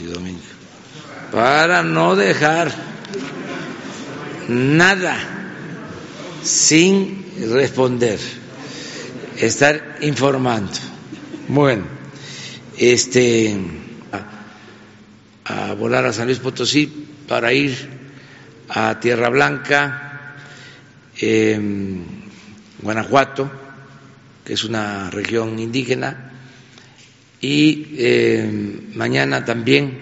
y domingo, para no dejar nada sin responder, estar informando. Bueno, este a, volar a San Luis Potosí para ir a Tierra Blanca, eh, Guanajuato, que es una región indígena, y eh, mañana también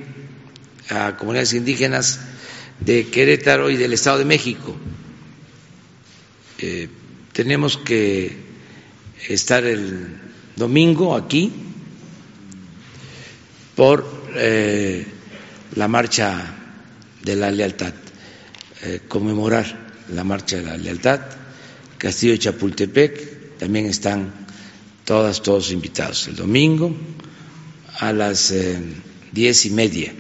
a comunidades indígenas de Querétaro y del Estado de México. Eh, tenemos que estar el domingo aquí por eh, la marcha de la lealtad, conmemorar la marcha de la lealtad. Castillo de Chapultepec también están todas, todos invitados el domingo a las eh, diez y media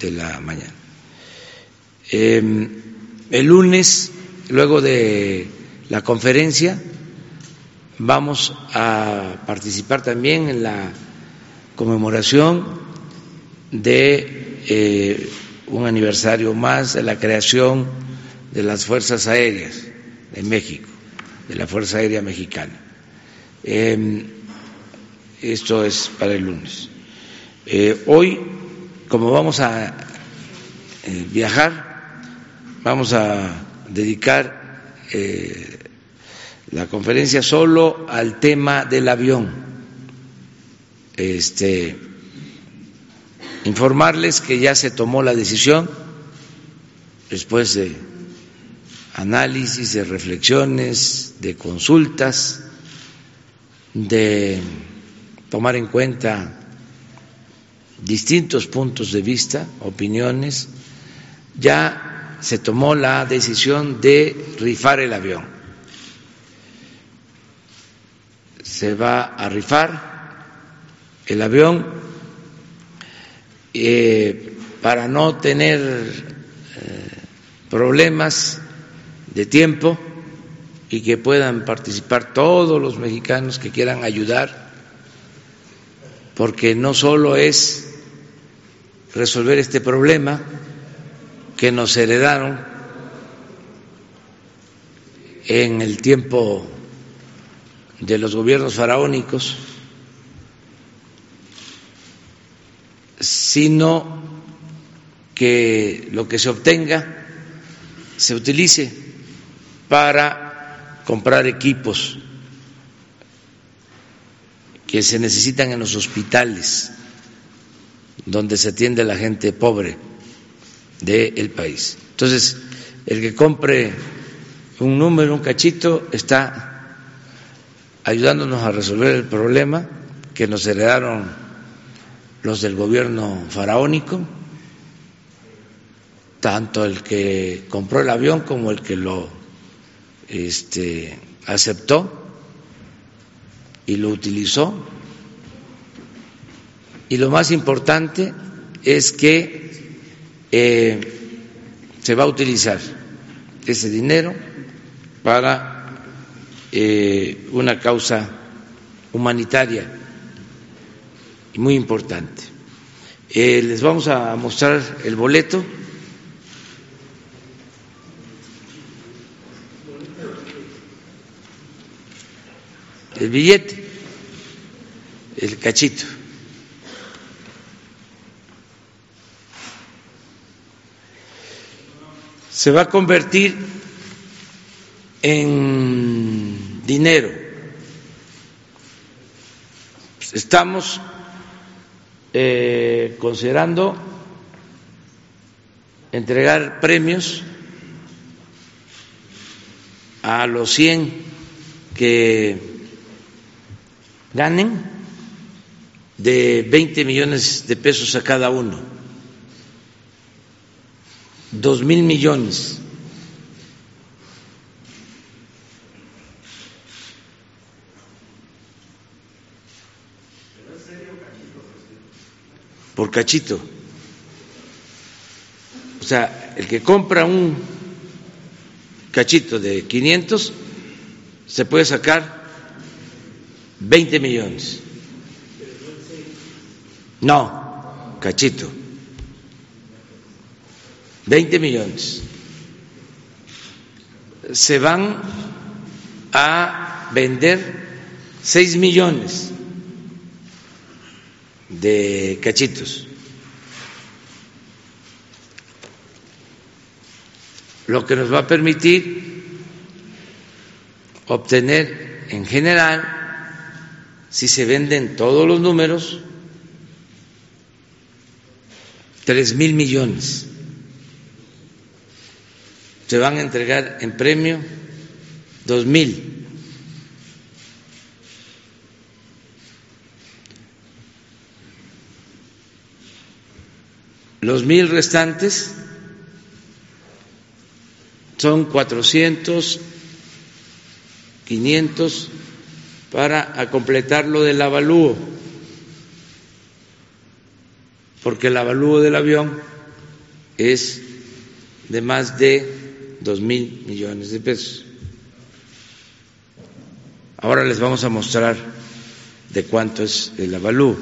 de la mañana. Eh, el lunes, luego de la conferencia, vamos a participar también en la conmemoración de eh, un aniversario más de la creación de las Fuerzas Aéreas de México, de la Fuerza Aérea Mexicana. Eh, esto es para el lunes. Eh, hoy, como vamos a eh, viajar, vamos a dedicar eh, la conferencia solo al tema del avión. Este, informarles que ya se tomó la decisión después de análisis, de reflexiones, de consultas, de tomar en cuenta distintos puntos de vista, opiniones, ya se tomó la decisión de rifar el avión. Se va a rifar el avión eh, para no tener eh, problemas de tiempo y que puedan participar todos los mexicanos que quieran ayudar, porque no solo es resolver este problema que nos heredaron en el tiempo de los gobiernos faraónicos, sino que lo que se obtenga se utilice para comprar equipos que se necesitan en los hospitales donde se atiende la gente pobre del país. Entonces, el que compre un número, un cachito, está ayudándonos a resolver el problema que nos heredaron los del gobierno faraónico, tanto el que compró el avión como el que lo este, aceptó y lo utilizó y lo más importante es que eh, se va a utilizar ese dinero para eh, una causa humanitaria muy importante. Eh, les vamos a mostrar el boleto. El billete, el cachito. se va a convertir en dinero. Estamos eh, considerando entregar premios a los 100 que ganen de 20 millones de pesos a cada uno dos mil millones. Por cachito. O sea, el que compra un cachito de 500 se puede sacar 20 millones. No, cachito. 20 millones. Se van a vender 6 millones de cachitos. Lo que nos va a permitir obtener en general, si se venden todos los números, tres mil millones. Se van a entregar en premio dos mil. Los mil restantes son cuatrocientos 500 para completar lo del avalúo, porque el avalúo del avión es de más de dos mil millones de pesos. Ahora les vamos a mostrar de cuánto es el avalúo.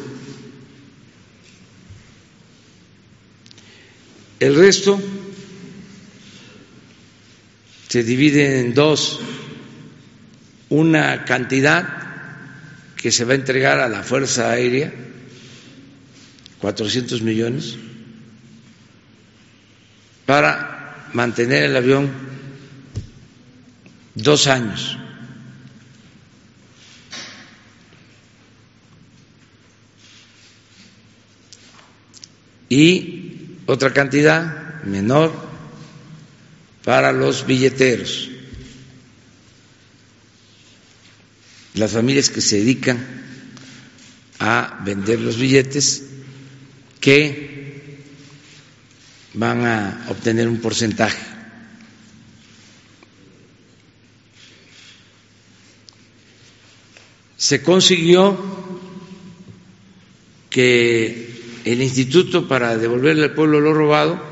El resto se divide en dos una cantidad que se va a entregar a la Fuerza Aérea, 400 millones, para mantener el avión dos años. Y otra cantidad menor para los billeteros. Las familias que se dedican a vender los billetes que van a obtener un porcentaje. Se consiguió que el instituto para devolverle al pueblo lo robado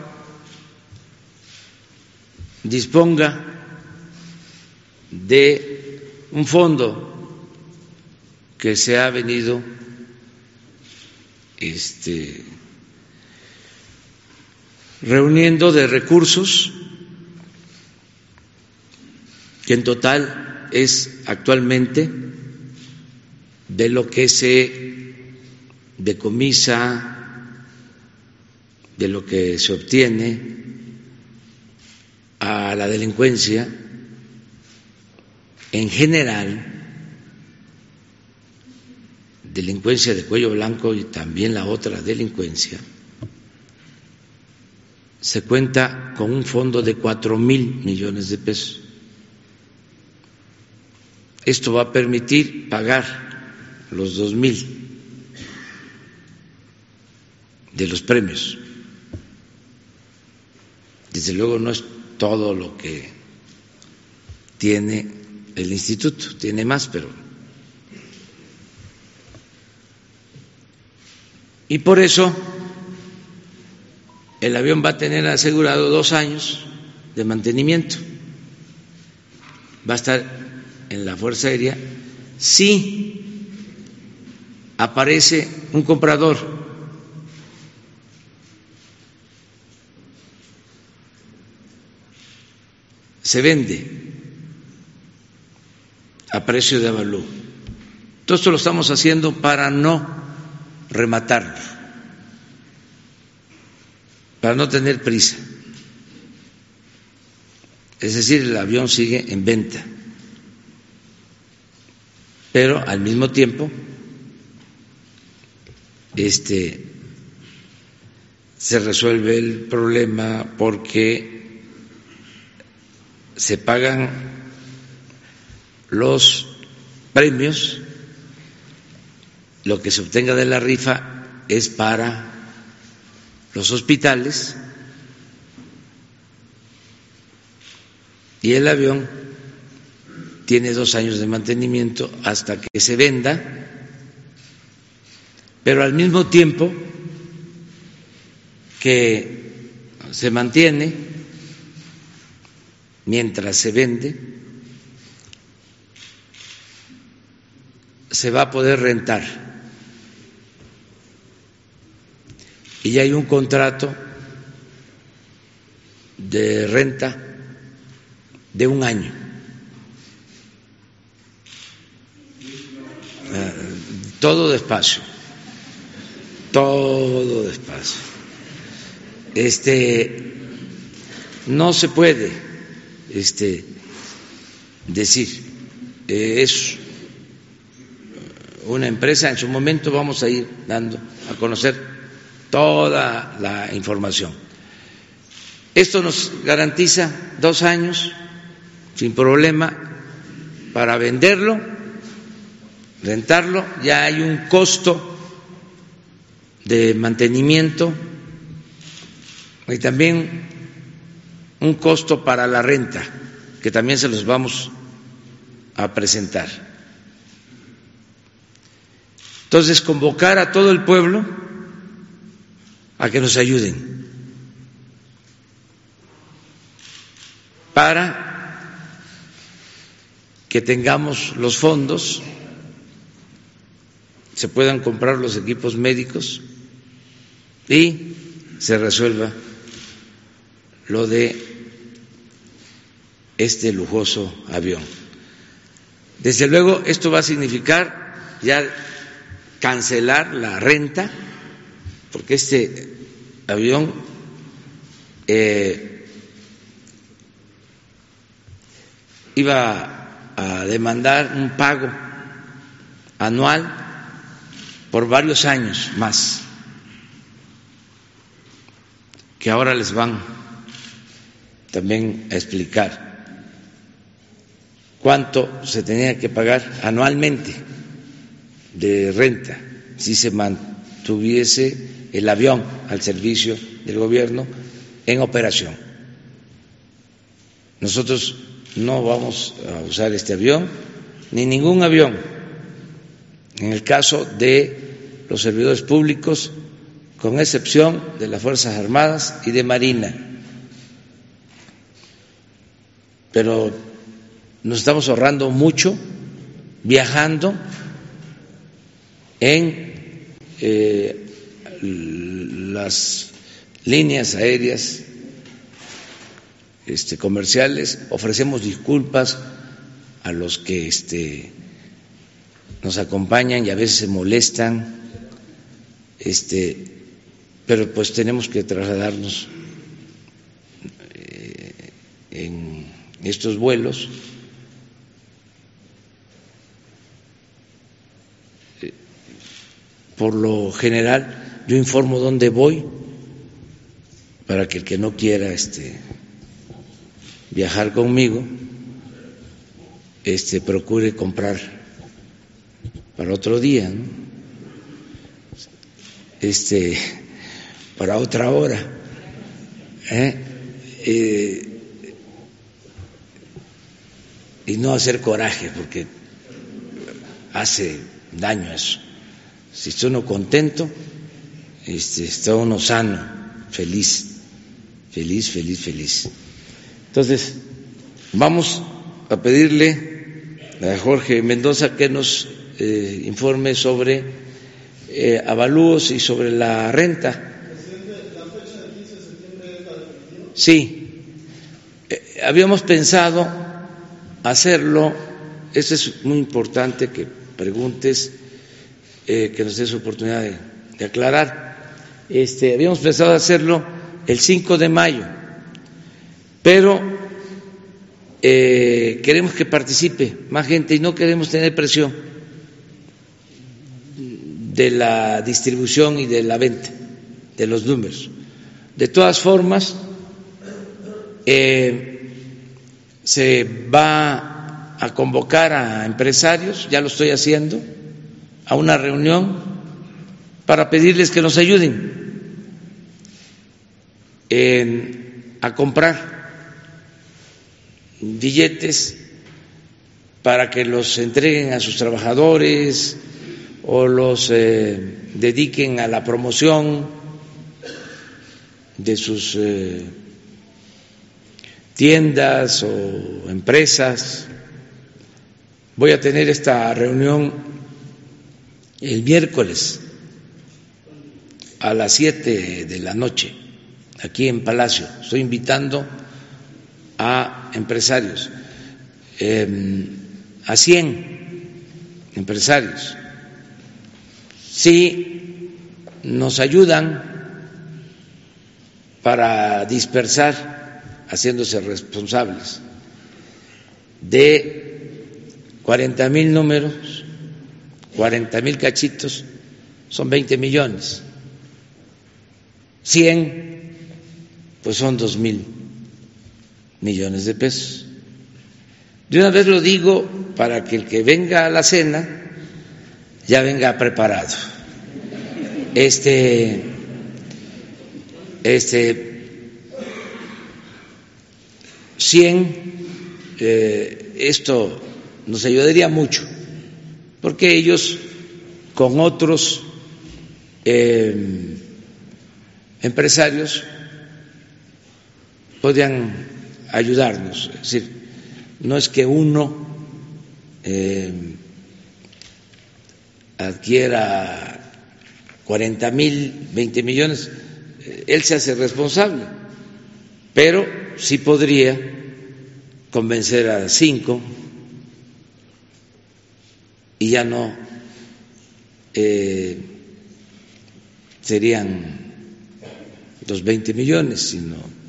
disponga de un fondo que se ha venido este, reuniendo de recursos que en total es actualmente de lo que se decomisa, de lo que se obtiene a la delincuencia en general delincuencia de cuello blanco y también la otra delincuencia, se cuenta con un fondo de cuatro mil millones de pesos. Esto va a permitir pagar los dos mil de los premios. Desde luego no es todo lo que tiene el instituto, tiene más, pero Y por eso el avión va a tener asegurado dos años de mantenimiento. Va a estar en la Fuerza Aérea si aparece un comprador. Se vende a precio de avalúo. Todo esto lo estamos haciendo para no rematarlo, para no tener prisa. Es decir, el avión sigue en venta, pero al mismo tiempo este, se resuelve el problema porque se pagan los premios lo que se obtenga de la rifa es para los hospitales y el avión tiene dos años de mantenimiento hasta que se venda, pero al mismo tiempo que se mantiene mientras se vende, se va a poder rentar y hay un contrato de renta de un año. Ah, todo despacio, todo despacio. Este no se puede este decir eh, es una empresa, en su momento vamos a ir dando a conocer toda la información. Esto nos garantiza dos años sin problema para venderlo, rentarlo, ya hay un costo de mantenimiento y también un costo para la renta, que también se los vamos a presentar. Entonces, convocar a todo el pueblo a que nos ayuden para que tengamos los fondos, se puedan comprar los equipos médicos y se resuelva lo de este lujoso avión. Desde luego, esto va a significar ya cancelar la renta, porque este avión eh, iba a demandar un pago anual por varios años más, que ahora les van también a explicar cuánto se tenía que pagar anualmente de renta si se mantuviese el avión al servicio del gobierno en operación. Nosotros no vamos a usar este avión ni ningún avión en el caso de los servidores públicos, con excepción de las Fuerzas Armadas y de Marina. Pero nos estamos ahorrando mucho viajando en eh, las líneas aéreas este, comerciales, ofrecemos disculpas a los que este, nos acompañan y a veces se molestan, este, pero pues tenemos que trasladarnos eh, en estos vuelos. Por lo general yo informo dónde voy para que el que no quiera este, viajar conmigo este, procure comprar para otro día, este, para otra hora. ¿eh? Eh, y no hacer coraje, porque hace daño eso. Si está uno contento, este, está uno sano, feliz, feliz, feliz, feliz. Entonces, vamos a pedirle a Jorge Mendoza que nos eh, informe sobre eh, avalúos y sobre la renta. Sí, eh, habíamos pensado hacerlo, eso es muy importante que preguntes que nos des oportunidad de, aclarar. Este, habíamos pensado hacerlo el 5 de mayo, pero eh, queremos que participe más gente y no queremos tener presión de la distribución y de la venta de los números. De todas formas, eh, se va a convocar a empresarios, ya lo estoy haciendo, a una reunión para pedirles que nos ayuden a comprar billetes para que los entreguen a sus trabajadores o los eh, dediquen a la promoción de sus eh, tiendas o empresas. Voy a tener esta reunión el miércoles a las siete de la noche aquí en Palacio. Estoy invitando a empresarios, em, a 100 empresarios. Si nos ayudan para dispersar, haciéndose responsables de 40 mil números, 40 mil cachitos, son 20 millones. 100, pues son 2 mil millones de pesos. De una vez lo digo para que el que venga a la cena ya venga preparado. Este, este, 100, eh, esto nos ayudaría mucho, porque ellos con otros eh, empresarios podían ayudarnos. Es decir, no es que uno eh, adquiera 40 mil, 20 millones, él se hace responsable, pero sí podría convencer a cinco y ya no eh, serían los 20 millones, sino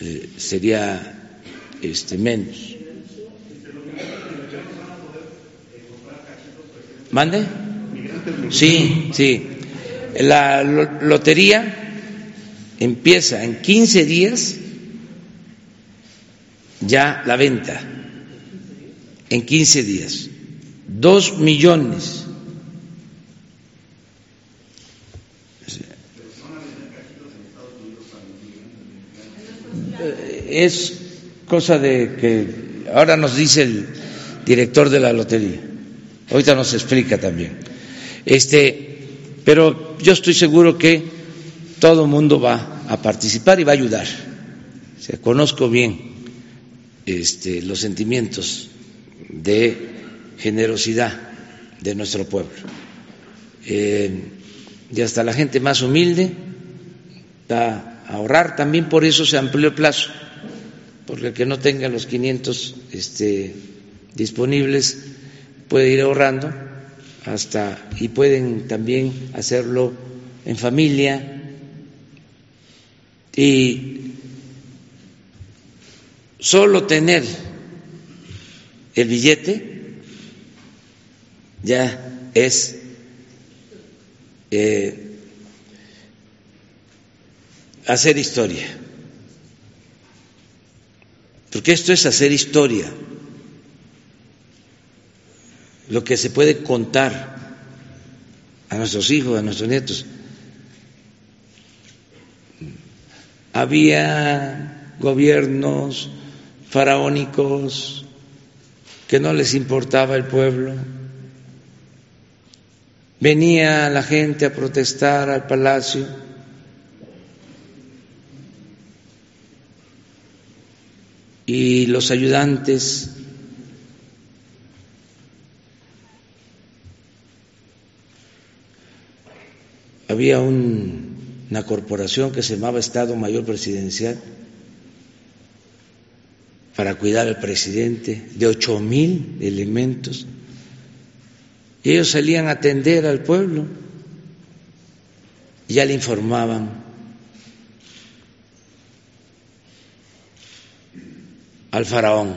eh, sería este, menos. ¿Mande? Sí, sí. La lotería empieza en 15 días ya la venta, en 15 días. Dos millones. Es cosa de que ahora nos dice el director de la lotería. Ahorita nos explica también. Este, pero yo estoy seguro que todo el mundo va a participar y va a ayudar. O conozco bien este, los sentimientos de generosidad de nuestro pueblo. Eh, y hasta la gente más humilde va a ahorrar, también por eso se amplió el plazo, porque el que no tenga los 500 este, disponibles puede ir ahorrando hasta y pueden también hacerlo en familia. Y solo tener el billete ya es eh, hacer historia, porque esto es hacer historia, lo que se puede contar a nuestros hijos, a nuestros nietos. Había gobiernos faraónicos que no les importaba el pueblo. Venía la gente a protestar al palacio. Y los ayudantes. Había una corporación que se llamaba Estado Mayor Presidencial para cuidar al presidente, de ocho mil elementos. Y ellos salían a atender al pueblo. Y ya le informaban al faraón.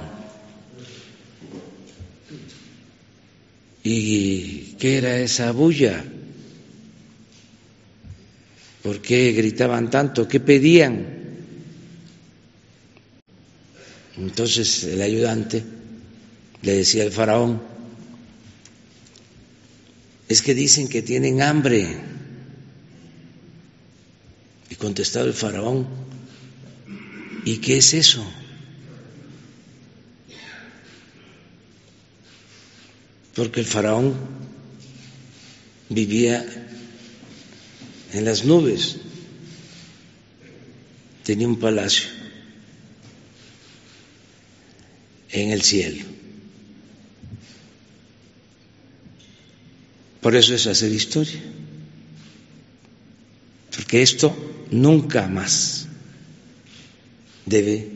¿Y qué era esa bulla? ¿Por qué gritaban tanto? ¿Qué pedían? Entonces el ayudante le decía al faraón, es que dicen que tienen hambre. Y contestaba el faraón, ¿y qué es eso? Porque el faraón vivía en las nubes, tenía un palacio en el cielo. Por eso es hacer historia. Porque esto nunca más debe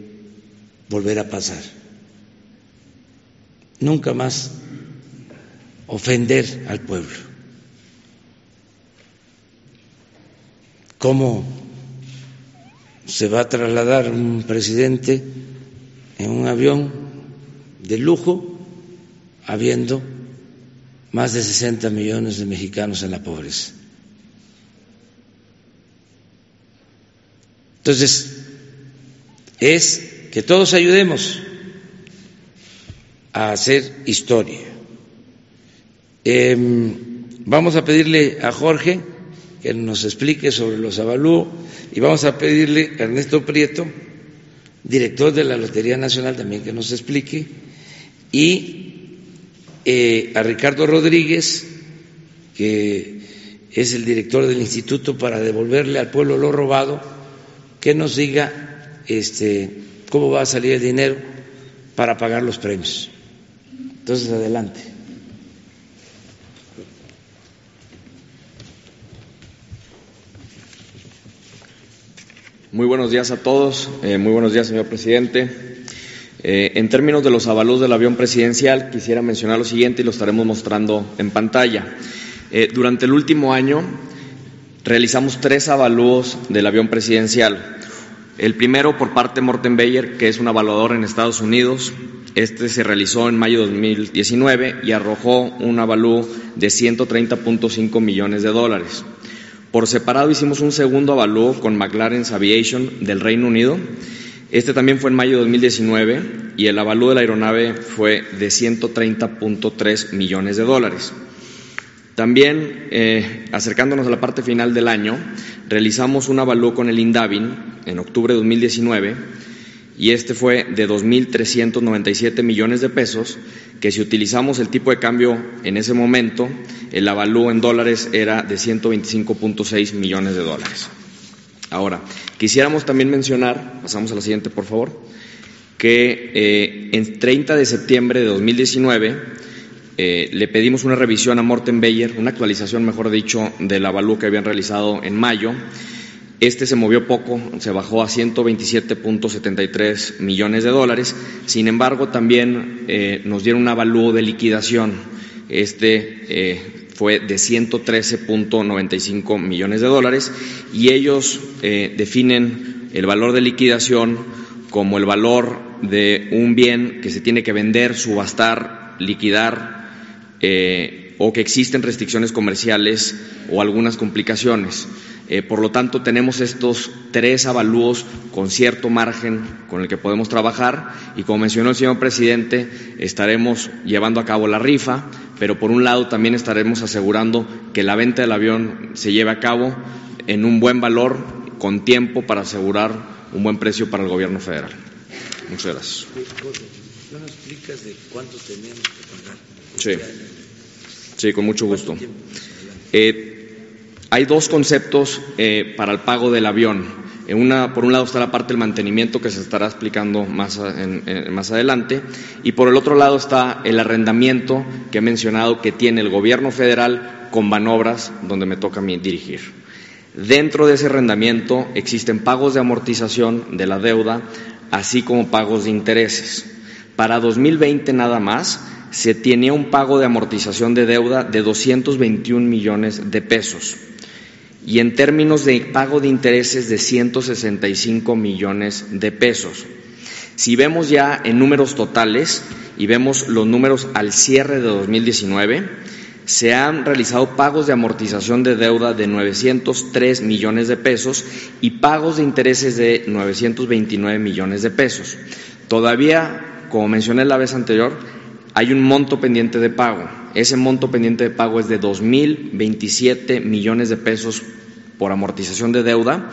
volver a pasar. Nunca más ofender al pueblo. ¿Cómo se va a trasladar un presidente en un avión de lujo habiendo más de 60 millones de mexicanos en la pobreza? Entonces, es que todos ayudemos a hacer historia. Em, vamos a pedirle a Jorge que nos explique sobre los avalúos y vamos a pedirle a Ernesto Prieto, director de la Lotería Nacional, también que nos explique, y eh, a Ricardo Rodríguez, que es el director del Instituto para devolverle al pueblo lo robado, que nos diga este, cómo va a salir el dinero para pagar los premios. Entonces, adelante. Muy buenos días a todos. Eh, muy buenos días, señor presidente. Eh, en términos de los avalos del avión presidencial, quisiera mencionar lo siguiente y lo estaremos mostrando en pantalla. Eh, durante el último año, realizamos tres avalúos del avión presidencial. El primero por parte de Morten Bayer, que es un avaluador en Estados Unidos. Este se realizó en mayo de 2019 y arrojó un avalúo de 130.5 millones de dólares. Por separado hicimos un segundo avalúo con McLaren Aviation del Reino Unido. Este también fue en mayo de 2019 y el avalúo de la aeronave fue de 130.3 millones de dólares. También, eh, acercándonos a la parte final del año, realizamos un avalúo con el INDAVIN en octubre de 2019 y este fue de 2.397 millones de pesos, que si utilizamos el tipo de cambio en ese momento, el avalúo en dólares era de 125.6 millones de dólares. Ahora, quisiéramos también mencionar, pasamos a la siguiente por favor, que eh, en 30 de septiembre de 2019 eh, le pedimos una revisión a Morten Bayer, una actualización, mejor dicho, del avalúo que habían realizado en mayo. Este se movió poco, se bajó a 127.73 millones de dólares. Sin embargo, también eh, nos dieron un avalúo de liquidación. Este eh, fue de 113.95 millones de dólares y ellos definen el valor de liquidación como el valor de un bien que se tiene que vender, subastar, liquidar eh, o que existen restricciones comerciales o algunas complicaciones. Eh, por lo tanto, tenemos estos tres avalúos con cierto margen con el que podemos trabajar y, como mencionó el señor presidente, estaremos llevando a cabo la rifa, pero por un lado también estaremos asegurando que la venta del avión se lleve a cabo en un buen valor, con tiempo para asegurar un buen precio para el gobierno federal. Muchas gracias. ¿No nos explicas de cuánto tenemos que pagar? Sí. Sí, con mucho gusto. Eh, hay dos conceptos eh, para el pago del avión. Por un lado está la parte del mantenimiento que se estará explicando más, adelante y por el otro lado está el arrendamiento que he mencionado que tiene el gobierno federal con Banobras, donde me toca a mí dirigir. Dentro de ese arrendamiento existen pagos de amortización de la deuda, así como pagos de intereses. Para 2020 nada más se tenía un pago de amortización de deuda de 221 millones de pesos y en términos de pago de intereses de 165 millones de pesos. Si vemos ya en números totales y vemos los números al cierre de 2019, se han realizado pagos de amortización de deuda de 903 millones de pesos y pagos de intereses de 929 millones de pesos. Todavía, como mencioné la vez anterior, hay un monto pendiente de pago. Ese monto pendiente de pago es de 2.027 millones de pesos por amortización de deuda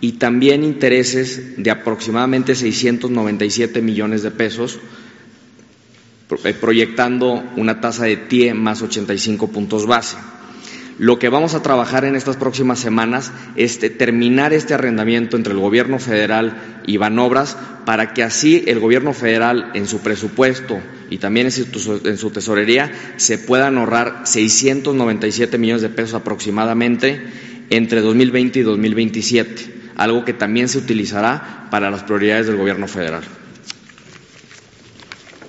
y también intereses de aproximadamente 697 millones de pesos, eh, proyectando una tasa de TIE más 85 puntos base. Lo que vamos a trabajar en estas próximas semanas es terminar este arrendamiento entre el Gobierno federal y Banobras para que así el Gobierno federal en su presupuesto y también en su, tesorería se puedan ahorrar 697 millones de pesos aproximadamente entre 2020 y 2027, algo que también se utilizará para las prioridades del Gobierno federal.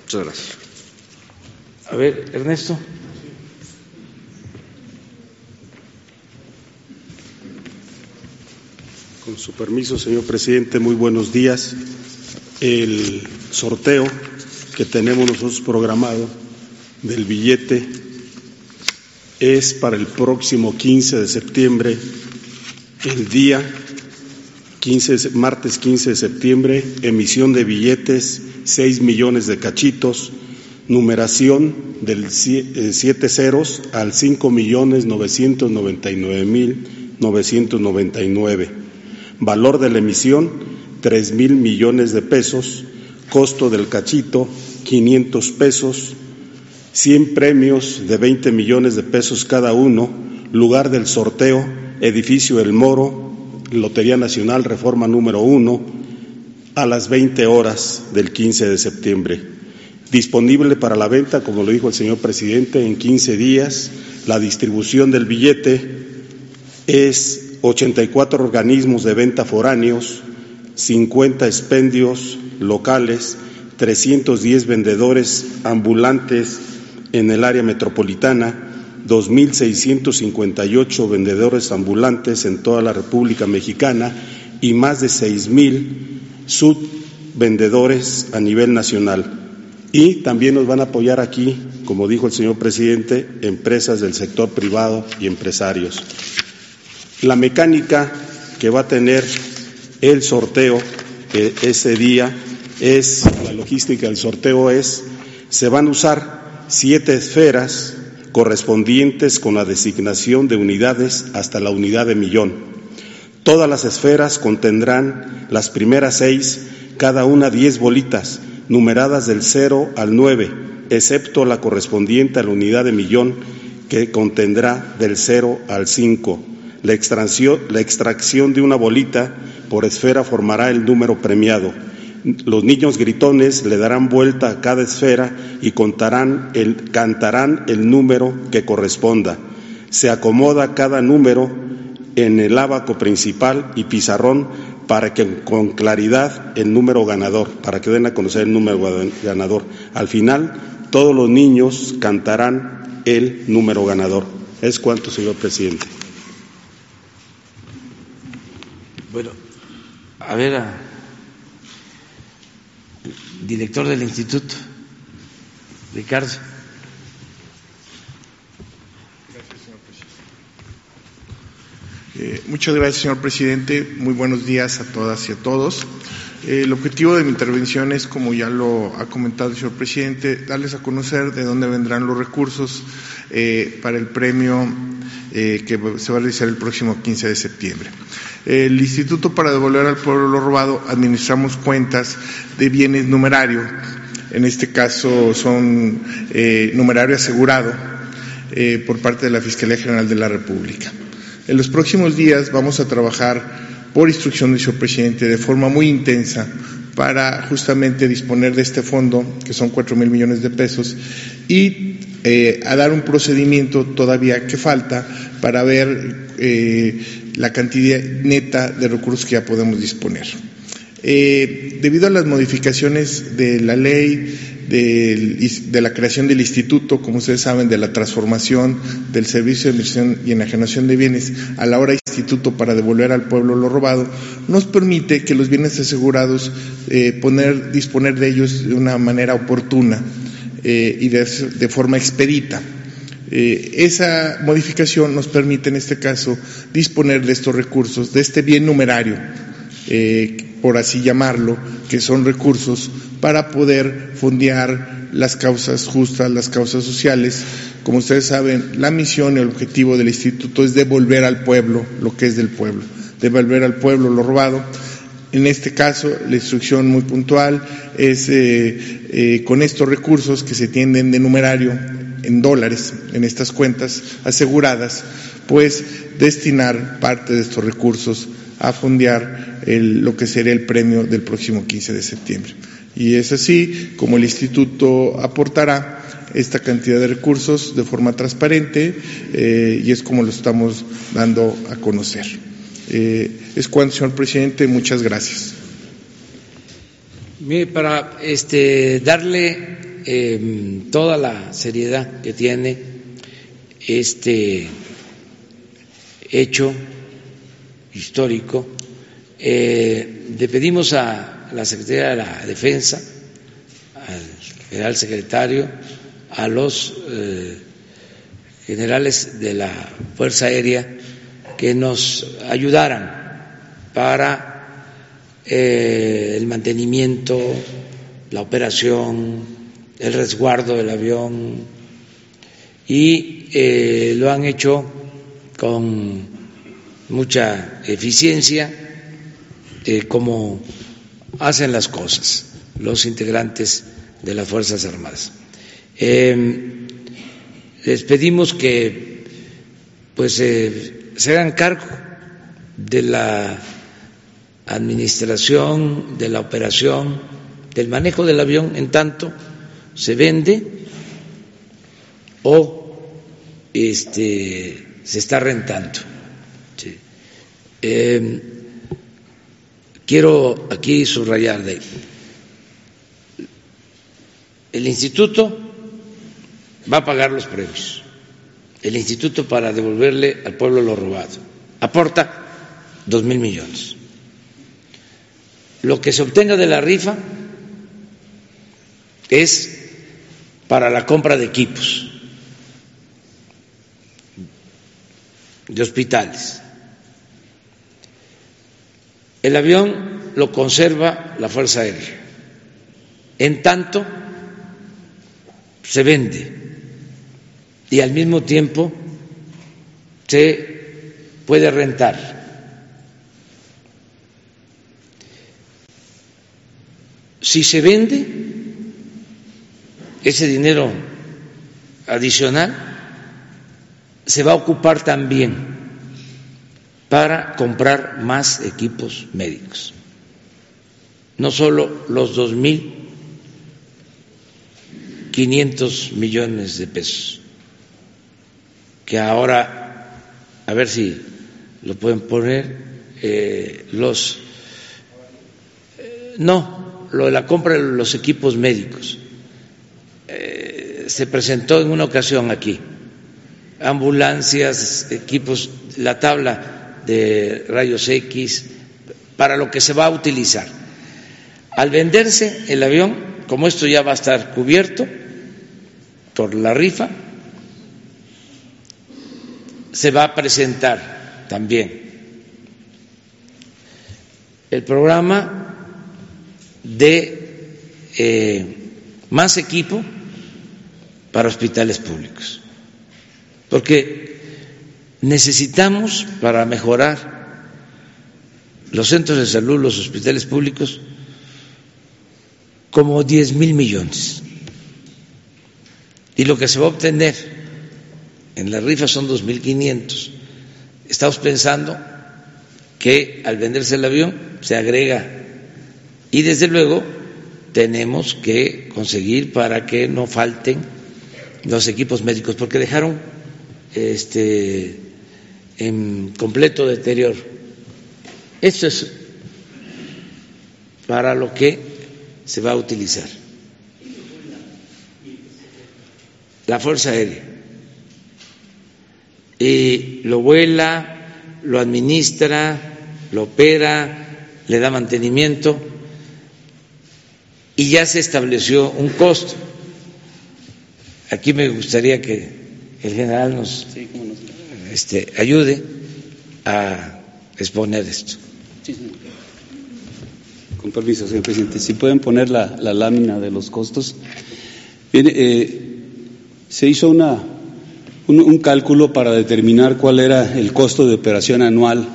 Muchas gracias. A ver, Ernesto. Con su permiso, señor presidente, muy buenos días. El sorteo que tenemos nosotros programado del billete es para el próximo 15 de septiembre, el día 15, martes 15 de septiembre, emisión de billetes, 6 millones de cachitos, numeración del eh, siete ceros al 5 millones 999 mil 999. Valor de la emisión, 3 mil millones de pesos. Costo del cachito, 500 pesos. 100 premios de 20 millones de pesos cada uno. Lugar del sorteo, edificio El Moro, Lotería Nacional, reforma número 1, a las 20 horas del 15 de septiembre. Disponible para la venta, como lo dijo el señor presidente, en 15 días. La distribución del billete es 84 organismos de venta foráneos, 50 expendios locales, 310 vendedores ambulantes en el área metropolitana, 2.658 vendedores ambulantes en toda la República Mexicana y más de 6.000 subvendedores a nivel nacional. Y también nos van a apoyar aquí, como dijo el señor presidente, empresas del sector privado y empresarios. La mecánica que va a tener el sorteo ese día es, la logística del sorteo es, se van a usar siete esferas correspondientes con la designación de unidades hasta la unidad de millón. Todas las esferas contendrán las primeras seis, cada una diez bolitas, numeradas del cero al nueve, excepto la correspondiente a la unidad de millón, que contendrá del cero al cinco. La extracción, de una bolita por esfera formará el número premiado. Los niños gritones le darán vuelta a cada esfera y contarán el, cantarán el número que corresponda. Se acomoda cada número en el abaco principal y pizarrón para que con claridad el número ganador, para que den a conocer el número ganador. Al final, todos los niños cantarán el número ganador. Es cuanto, señor presidente. Bueno, a ver, director del instituto, Ricardo. Eh, muchas gracias, señor presidente. Muy buenos días a todas y a todos. Eh, el objetivo de mi intervención es, como ya lo ha comentado el señor presidente, darles a conocer de dónde vendrán los recursos eh, para el premio que se va a realizar el próximo 15 de septiembre. El Instituto para devolver al pueblo lo robado administramos cuentas de bienes numerario. En este caso son eh, numerario asegurado eh, por parte de la Fiscalía General de la República. En los próximos días vamos a trabajar por instrucción del señor presidente de forma muy intensa para justamente disponer de este fondo, que son cuatro mil millones de pesos, y eh, a dar un procedimiento todavía que falta para ver la cantidad neta de recursos que ya podemos disponer. Eh, debido a las modificaciones de la ley, de, la creación del instituto, como ustedes saben, de la transformación del servicio de inversión y enajenación de bienes a la hora instituto para devolver al pueblo lo robado, nos permite que los bienes asegurados eh, poner, disponer de ellos de una manera oportuna eh, y de forma expedita. Eh, esa modificación nos permite, en este caso, disponer de estos recursos, de este bien numerario, eh, por así llamarlo, que son recursos para poder fondear las causas justas, las causas sociales. Como ustedes saben, la misión y el objetivo del instituto es devolver al pueblo lo que es del pueblo, devolver al pueblo lo robado. En este caso, la instrucción muy puntual es eh, con estos recursos que se tienden de numerario en dólares en estas cuentas aseguradas, pues destinar parte de estos recursos a fondear lo que sería el premio del próximo 15 de septiembre. Y es así como el instituto aportará esta cantidad de recursos de forma transparente eh, y es como lo estamos dando a conocer. Eh, es cuanto, señor presidente. Muchas gracias. para este, darle em, toda la seriedad que tiene este hecho histórico. Eh, le pedimos a la Secretaría de la Defensa, al general secretario, a los eh, generales de la Fuerza Aérea que nos ayudaran para eh, el mantenimiento, la operación, el resguardo del avión y lo han hecho con mucha eficiencia, eh, como hacen las cosas los integrantes de las Fuerzas Armadas. Eh, les pedimos que pues eh, se hagan cargo de la administración, de la operación, del manejo del avión en tanto se vende o este, se está rentando. Eh, quiero aquí subrayar de el instituto va a pagar los premios. El instituto para devolverle al pueblo lo robado aporta dos mil millones. Lo que se obtenga de la rifa es para la compra de equipos de hospitales el avión lo conserva la Fuerza Aérea. En tanto, se vende y al mismo tiempo se puede rentar. Si se vende ese dinero adicional, se va a ocupar también para comprar más equipos médicos. No solo los dos millones de pesos, que ahora, a ver si lo pueden poner, eh, los. Eh, no, lo de la compra de los equipos médicos. Eh, se presentó en una ocasión aquí ambulancias, equipos, la tabla de rayos X, para lo que se va a utilizar. Al venderse el avión, como esto ya va a estar cubierto por la rifa, se va a presentar también el programa de eh, más equipo para hospitales públicos, porque necesitamos para mejorar los centros de salud, los hospitales públicos, como 10 mil millones. Y lo que se va a obtener en la rifa son 2.500. Estamos pensando que al venderse el avión se agrega y desde luego tenemos que conseguir para que no falten los equipos médicos, porque dejaron este, en completo deterioro. Esto es para lo que se va a utilizar. La Fuerza Aérea. Y lo vuela, lo administra, lo opera, le da mantenimiento y ya se estableció un costo. Aquí me gustaría que el general nos este, ayude a exponer esto. Con permiso, señor presidente. Si pueden poner la, lámina de los costos. Eh, se hizo una, un, cálculo para determinar cuál era el costo de operación anual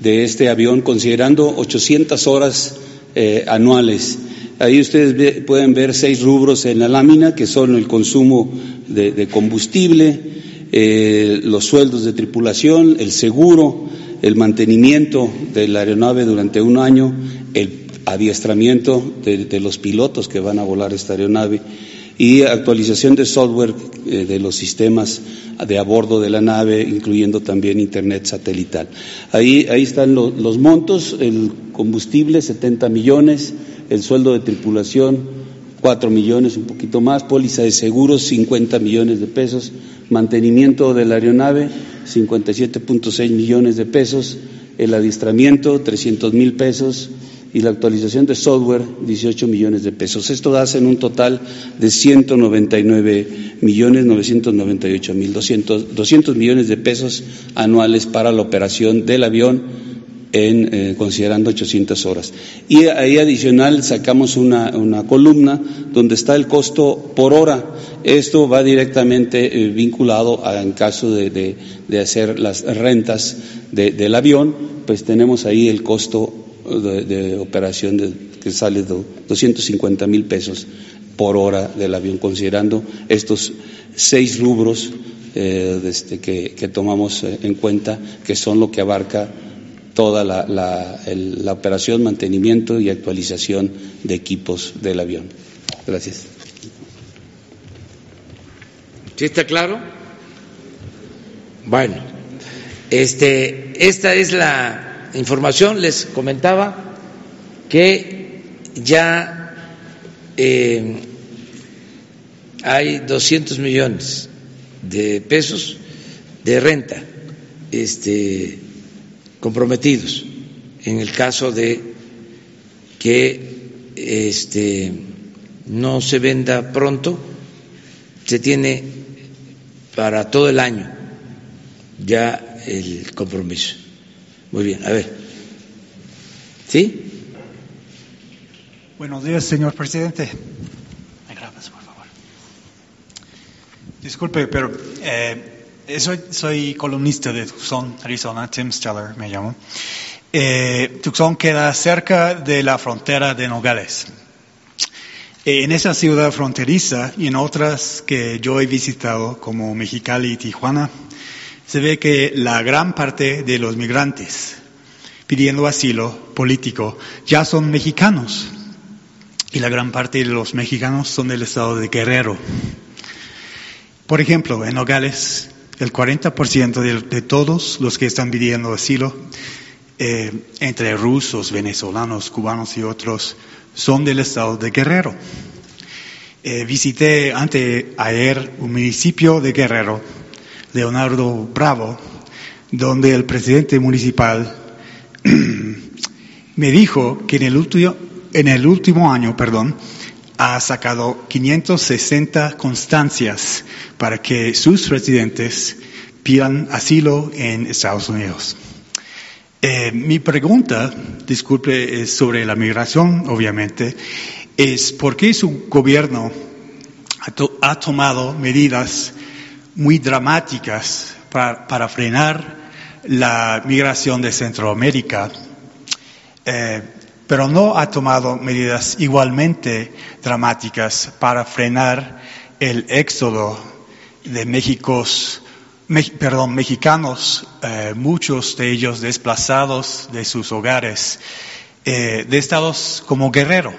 de este avión, considerando 800 horas eh, anuales. Ahí ustedes pueden ver seis rubros en la lámina, que son el consumo de combustible, eh, los sueldos de tripulación, el seguro, el mantenimiento de la aeronave durante un año, el adiestramiento de, los pilotos que van a volar esta aeronave y actualización de software eh, de los sistemas de a bordo de la nave, incluyendo también Internet satelital. Ahí, ahí están los montos, el combustible 70 millones, el sueldo de tripulación 4 millones, un poquito más, póliza de seguros 50 millones de pesos, mantenimiento de la aeronave 57.6 millones de pesos, el adiestramiento 300 mil pesos y la actualización de software 18 millones de pesos. Esto da en un total de 199 millones 998 mil 200, 200 millones de pesos anuales para la operación del avión en, eh, considerando 800 horas. Y ahí adicional sacamos una, columna donde está el costo por hora. Esto va directamente eh, vinculado a, en caso de, hacer las rentas del avión, pues tenemos ahí el costo de, operación que sale de 250 mil pesos por hora del avión, considerando estos seis rubros eh, este, que, que tomamos en cuenta, que son lo que abarca toda la, la, operación, mantenimiento y actualización de equipos del avión. Gracias. ¿Sí está claro? Bueno, este, esta es la información. Les comentaba que ya eh, hay 200 millones de pesos de renta este, comprometidos en el caso de que este, no se venda pronto, se tiene para todo el año ya el compromiso. Muy bien, a ver. ¿Sí? Buenos días, señor presidente. Gracias, por favor. Disculpe, pero eh, soy, soy, columnista de Tucson, Arizona, Tim Steller me llamo. Eh, Tucson queda cerca de la frontera de Nogales. Eh, en esa ciudad fronteriza y en otras que yo he visitado, como Mexicali y Tijuana, se ve que la gran parte de los migrantes pidiendo asilo político ya son mexicanos y la gran parte de los mexicanos son del estado de Guerrero. Por ejemplo, en Nogales el 40% de, todos los que están pidiendo asilo, eh, entre rusos, venezolanos, cubanos y otros, son del estado de Guerrero. Eh, visité ante ayer un municipio de Guerrero, Leonardo Bravo, donde el presidente municipal me dijo que en el último, año, perdón, ha sacado 560 constancias para que sus residentes pidan asilo en Estados Unidos. Eh, mi pregunta, disculpe, es sobre la migración, obviamente, es por qué su gobierno ha, tomado medidas muy dramáticas para, frenar la migración de Centroamérica. Eh, pero no ha tomado medidas igualmente dramáticas para frenar el éxodo de Méxicos, perdón, mexicanos, eh, muchos de ellos desplazados de sus hogares, eh, de estados como Guerrero.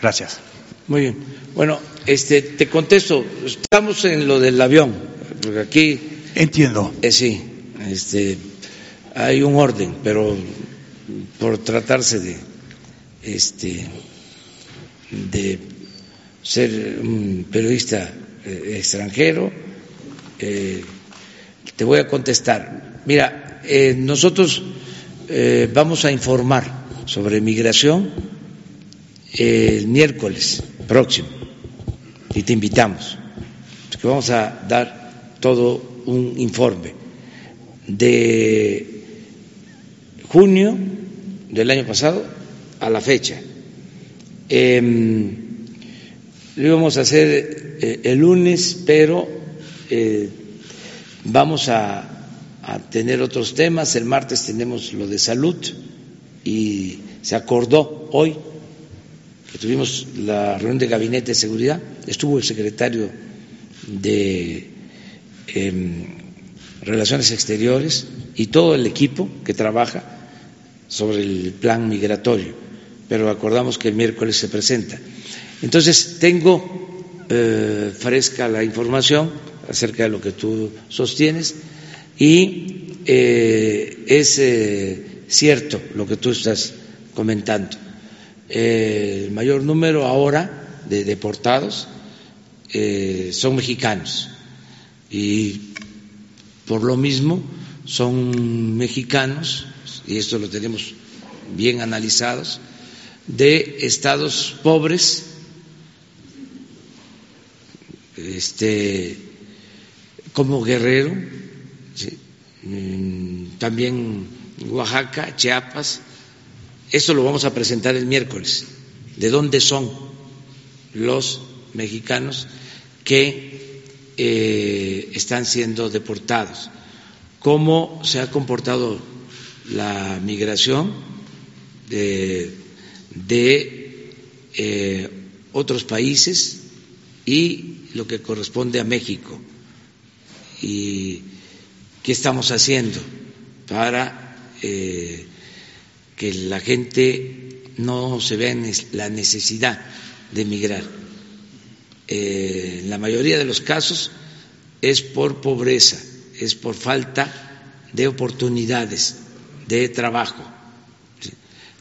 Gracias. Muy bien. Bueno, este, te contesto. Estamos en lo del avión, porque aquí. Entiendo. Eh, sí, este, hay un orden, pero por tratarse de este de ser un periodista eh, extranjero eh, te voy a contestar mira eh, nosotros vamos a informar sobre migración el miércoles próximo y te invitamos que vamos a dar todo un informe de junio del año pasado a la fecha. Em, lo íbamos a hacer eh, el lunes, pero eh, vamos a, tener otros temas. El martes tenemos lo de salud y se acordó hoy que tuvimos la reunión de gabinete de seguridad, estuvo el secretario de em, Relaciones Exteriores y todo el equipo que trabaja sobre el plan migratorio, pero acordamos que el miércoles se presenta. Entonces, tengo eh, fresca la información acerca de lo que tú sostienes y eh, es eh, cierto lo que tú estás comentando. El mayor número ahora de deportados eh, son mexicanos y por lo mismo son mexicanos, y esto lo tenemos bien analizados, de estados pobres, este, como Guerrero, también Oaxaca, Chiapas. Esto lo vamos a presentar el miércoles. ¿De dónde son los mexicanos que eh, están siendo deportados? ¿Cómo se ha comportado la migración de, eh, otros países y lo que corresponde a México? ¿Y qué estamos haciendo para eh, que la gente no se vea en la necesidad de emigrar. Eh, la mayoría de los casos es por pobreza, es por falta de oportunidades de trabajo.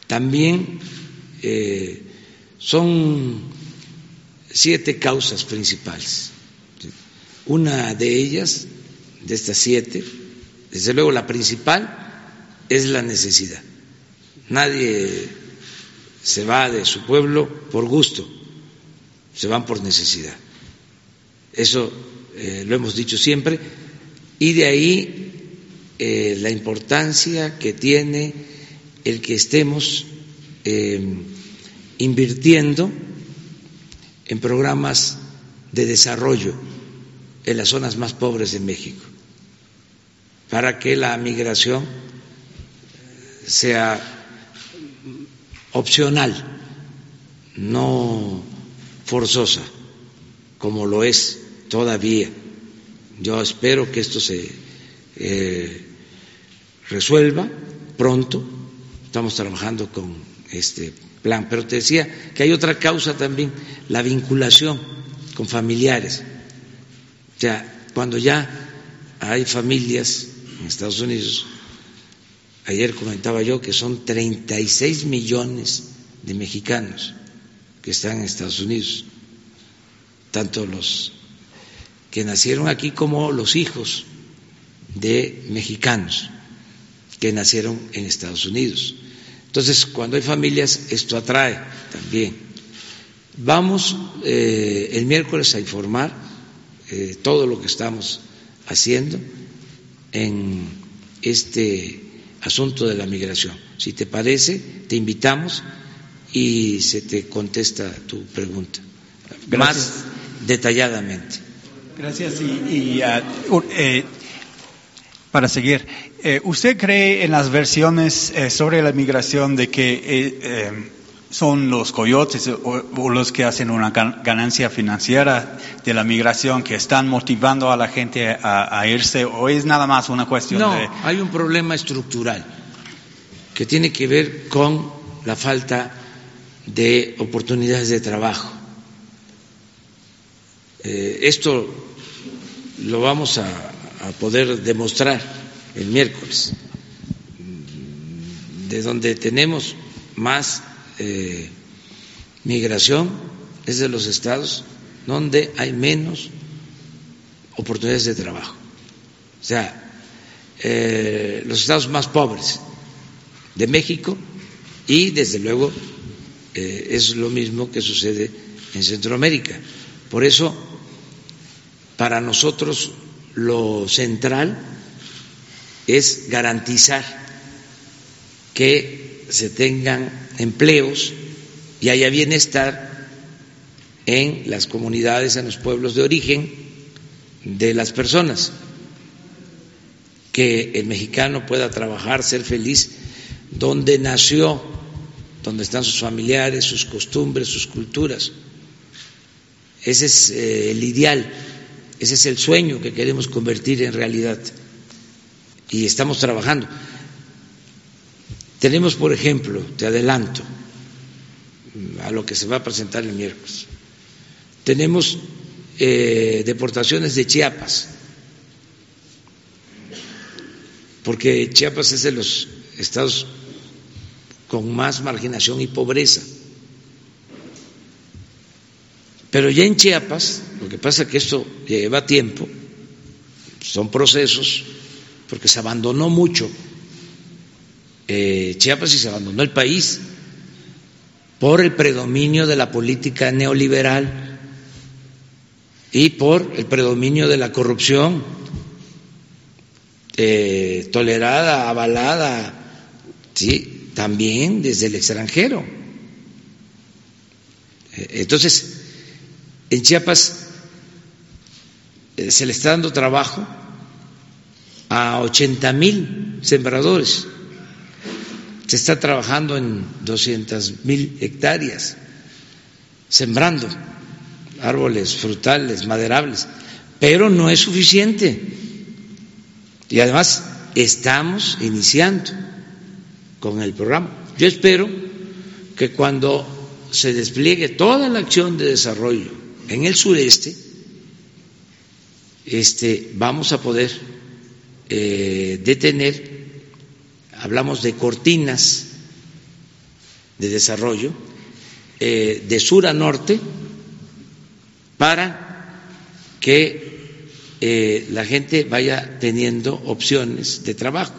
También eh, son siete causas principales. Una de ellas, de estas siete, desde luego la principal, es la necesidad. Nadie se va de su pueblo por gusto, se van por necesidad. Eso eh, lo hemos dicho siempre y de ahí eh, la importancia que tiene el que estemos eh, invirtiendo en programas de desarrollo en las zonas más pobres de México, para que la migración sea opcional, no forzosa, como lo es todavía. Yo espero que esto se eh, resuelva pronto. Estamos trabajando con este plan. Pero te decía que hay otra causa también, la vinculación con familiares. O sea, cuando ya hay familias en Estados Unidos Ayer comentaba yo que son 36 millones de mexicanos que están en Estados Unidos, tanto los que nacieron aquí como los hijos de mexicanos que nacieron en Estados Unidos. Entonces, cuando hay familias, esto atrae también. Vamos eh, el miércoles a informar eh, todo lo que estamos haciendo en este asunto de la migración. Si te parece, te invitamos y se te contesta tu pregunta más detalladamente. Gracias. Y, uh, eh, para seguir, eh, ¿usted cree en las versiones eh, sobre la migración de que son los coyotes o, los que hacen una ganancia financiera de la migración que están motivando a la gente a, irse o es nada más una cuestión no, de... hay un problema estructural que tiene que ver con la falta de oportunidades de trabajo. Eh, esto lo vamos a, a poder demostrar el miércoles, de donde tenemos más eh, migración es de los estados donde hay menos oportunidades de trabajo. O sea, eh, los estados más pobres de México y, desde luego, eh, es lo mismo que sucede en Centroamérica. Por eso, para nosotros lo central es garantizar que se tengan empleos y haya bienestar en las comunidades, en los pueblos de origen de las personas, que el mexicano pueda trabajar, ser feliz donde nació, donde están sus familiares, sus costumbres, sus culturas. Ese es eh, el ideal, ese es el sueño que queremos convertir en realidad y estamos trabajando. Tenemos, por ejemplo, te adelanto a lo que se va a presentar el miércoles, tenemos eh, deportaciones de Chiapas, porque Chiapas es de los estados con más marginación y pobreza. Pero ya en Chiapas, lo que pasa es que esto lleva tiempo, son procesos, porque se abandonó mucho eh, Chiapas y se abandonó el país por el predominio de la política neoliberal y por el predominio de la corrupción eh, tolerada, avalada, sí, también desde el extranjero. Eh, entonces, en Chiapas se le está dando trabajo a 80 mil sembradores se está trabajando en 200 mil hectáreas, sembrando árboles frutales, maderables, pero no es suficiente. Y además estamos iniciando con el programa. Yo espero que cuando se despliegue toda la acción de desarrollo en el sureste, este, vamos a poder eh, detener hablamos de cortinas de desarrollo eh, de sur a norte para que eh, la gente vaya teniendo opciones de trabajo.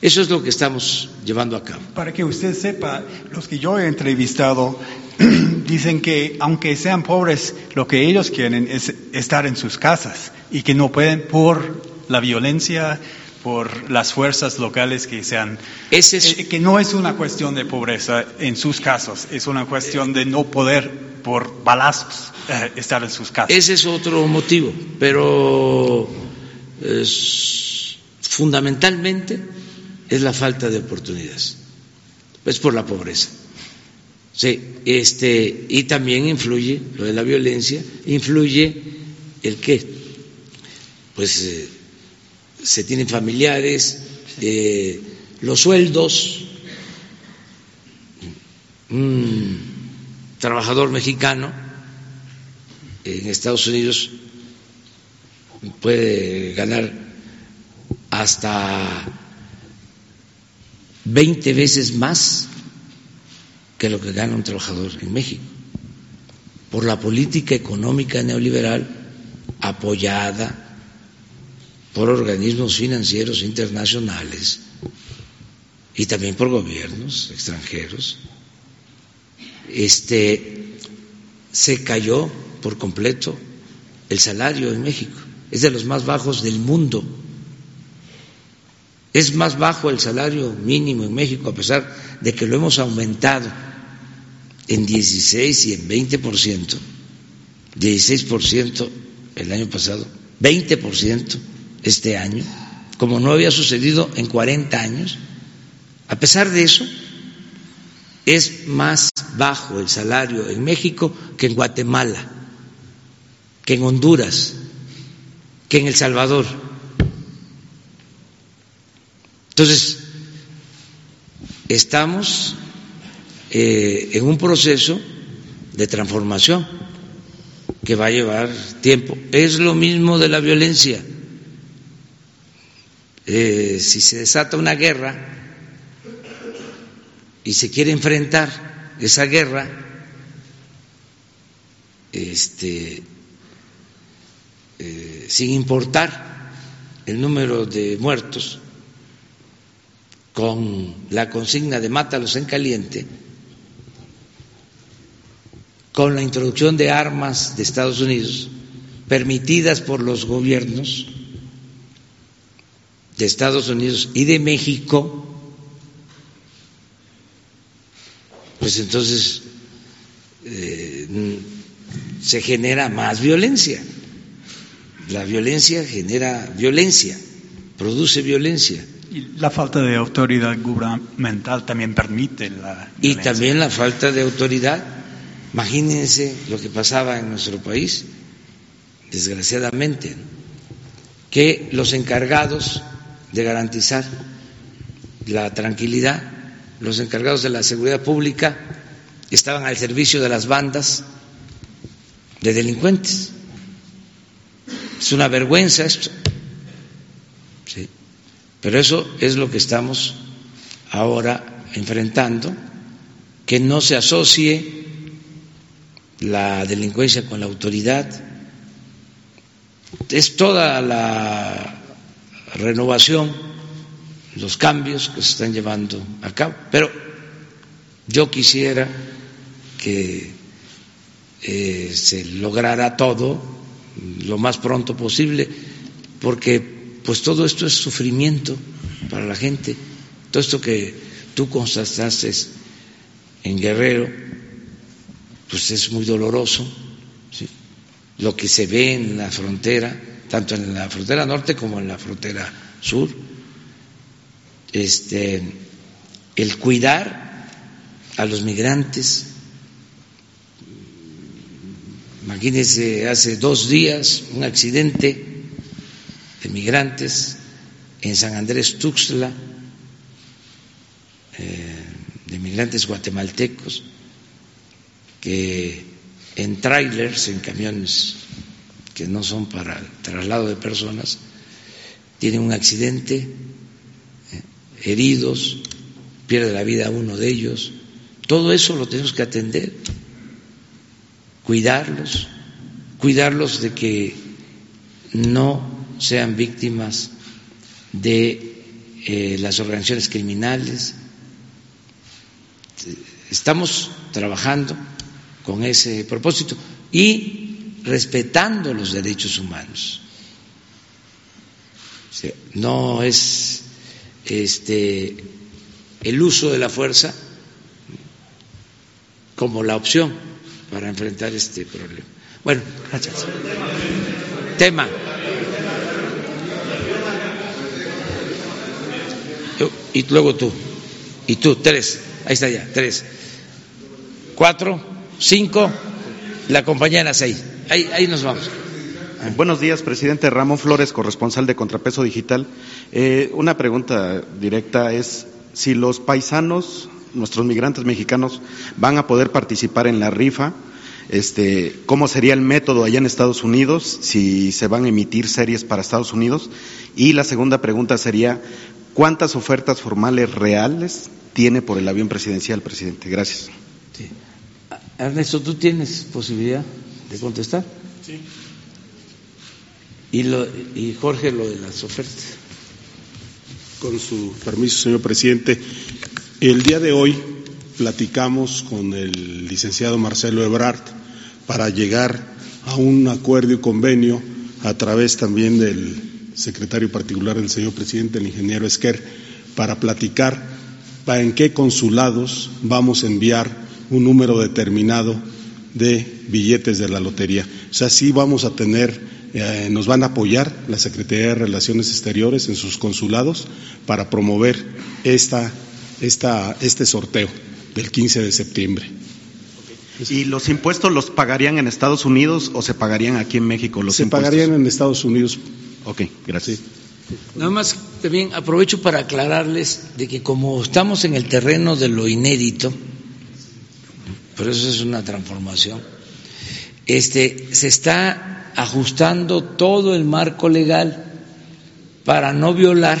Eso es lo que estamos llevando a cabo. Para que usted sepa, los que yo he entrevistado dicen que aunque sean pobres, lo que ellos quieren es estar en sus casas y que no pueden por la violencia por las fuerzas locales que sean. Eh, que no es una cuestión de pobreza en sus casos, es una cuestión de no poder por balazos eh, estar en sus casas. Ese es otro motivo, pero fundamentalmente es la falta de oportunidades, es por la pobreza. Sí, este, y también influye lo de la violencia, influye el qué, pues eh, se tienen familiares, eh, los sueldos, un trabajador mexicano en Estados Unidos puede ganar hasta 20 veces más que lo que gana un trabajador en México, por la política económica neoliberal apoyada por organismos financieros internacionales y también por gobiernos extranjeros, este, se cayó por completo el salario en México. Es de los más bajos del mundo. Es más bajo el salario mínimo en México, a pesar de que lo hemos aumentado en 16 y en 20%, 16% el año pasado, 20% este año, como no había sucedido en 40 años. A pesar de eso, es más bajo el salario en México que en Guatemala, que en Honduras, que en El Salvador. Entonces, estamos eh, en un proceso de transformación que va a llevar tiempo. Es lo mismo de la violencia. Eh, si se desata una guerra y se quiere enfrentar esa guerra, este, eh, sin importar el número de muertos, con la consigna de mátalos en caliente, con la introducción de armas de Estados Unidos permitidas por los gobiernos, de Estados Unidos y de México, pues entonces eh, se genera más violencia. La violencia genera violencia, produce violencia. Y la falta de autoridad gubernamental también permite la. Violencia. Y también la falta de autoridad. Imagínense lo que pasaba en nuestro país, desgraciadamente, que los encargados de garantizar la tranquilidad. Los encargados de la seguridad pública estaban al servicio de las bandas de delincuentes. Es una vergüenza esto. Sí. Pero eso es lo que estamos ahora enfrentando, que no se asocie la delincuencia con la autoridad. Es toda la renovación, los cambios que se están llevando a cabo. Pero yo quisiera que eh, se lograra todo lo más pronto posible, porque pues todo esto es sufrimiento para la gente. Todo esto que tú constataste en Guerrero, pues es muy doloroso. Lo que se ve en la frontera, tanto en la frontera norte como en la frontera sur, este, el cuidar a los migrantes. Imagínense, hace dos días un accidente de migrantes en San Andrés Tuxtla, eh, de migrantes guatemaltecos, que en trailers, en camiones que no son para el traslado de personas, tienen un accidente, eh, heridos, pierde la vida uno de ellos. Todo eso lo tenemos que atender, cuidarlos, cuidarlos de que no sean víctimas de eh, las organizaciones criminales. Estamos trabajando con ese propósito y respetando los derechos humanos. No es este el uso de la fuerza como la opción para enfrentar este problema. Bueno, gracias. Tema. Y luego tú. Y tú, tres. Ahí está ya, tres. Cuatro cinco, la compañera seis. Ahí, ahí nos vamos. Buenos días, presidente Ramón Flores, corresponsal de Contrapeso Digital. Eh, una pregunta directa es si los paisanos, nuestros migrantes mexicanos, van a poder participar en la rifa. Este, ¿Cómo sería el método allá en Estados Unidos? Si se van a emitir series para Estados Unidos. Y la segunda pregunta sería, ¿cuántas ofertas formales reales tiene por el avión presidencial, presidente? Gracias. Sí. Ernesto, ¿tú tienes posibilidad de contestar? Sí. Y, lo, y Jorge, lo de las ofertas. Con su permiso, señor presidente, el día de hoy platicamos con el licenciado Marcelo Ebrard para llegar a un acuerdo y convenio a través también del secretario particular del señor presidente, el ingeniero Esquer, para platicar para en qué consulados vamos a enviar un número determinado de billetes de la lotería. O sea, sí vamos a tener, eh, nos van a apoyar la Secretaría de Relaciones Exteriores en sus consulados para promover esta, esta, este sorteo del 15 de septiembre. ¿Y los impuestos los pagarían en Estados Unidos o se pagarían aquí en México? Los se impuestos? pagarían en Estados Unidos. Ok, gracias. Nada más también aprovecho para aclararles de que como estamos en el terreno de lo inédito, por eso es una transformación. Este, se está ajustando todo el marco legal para no violar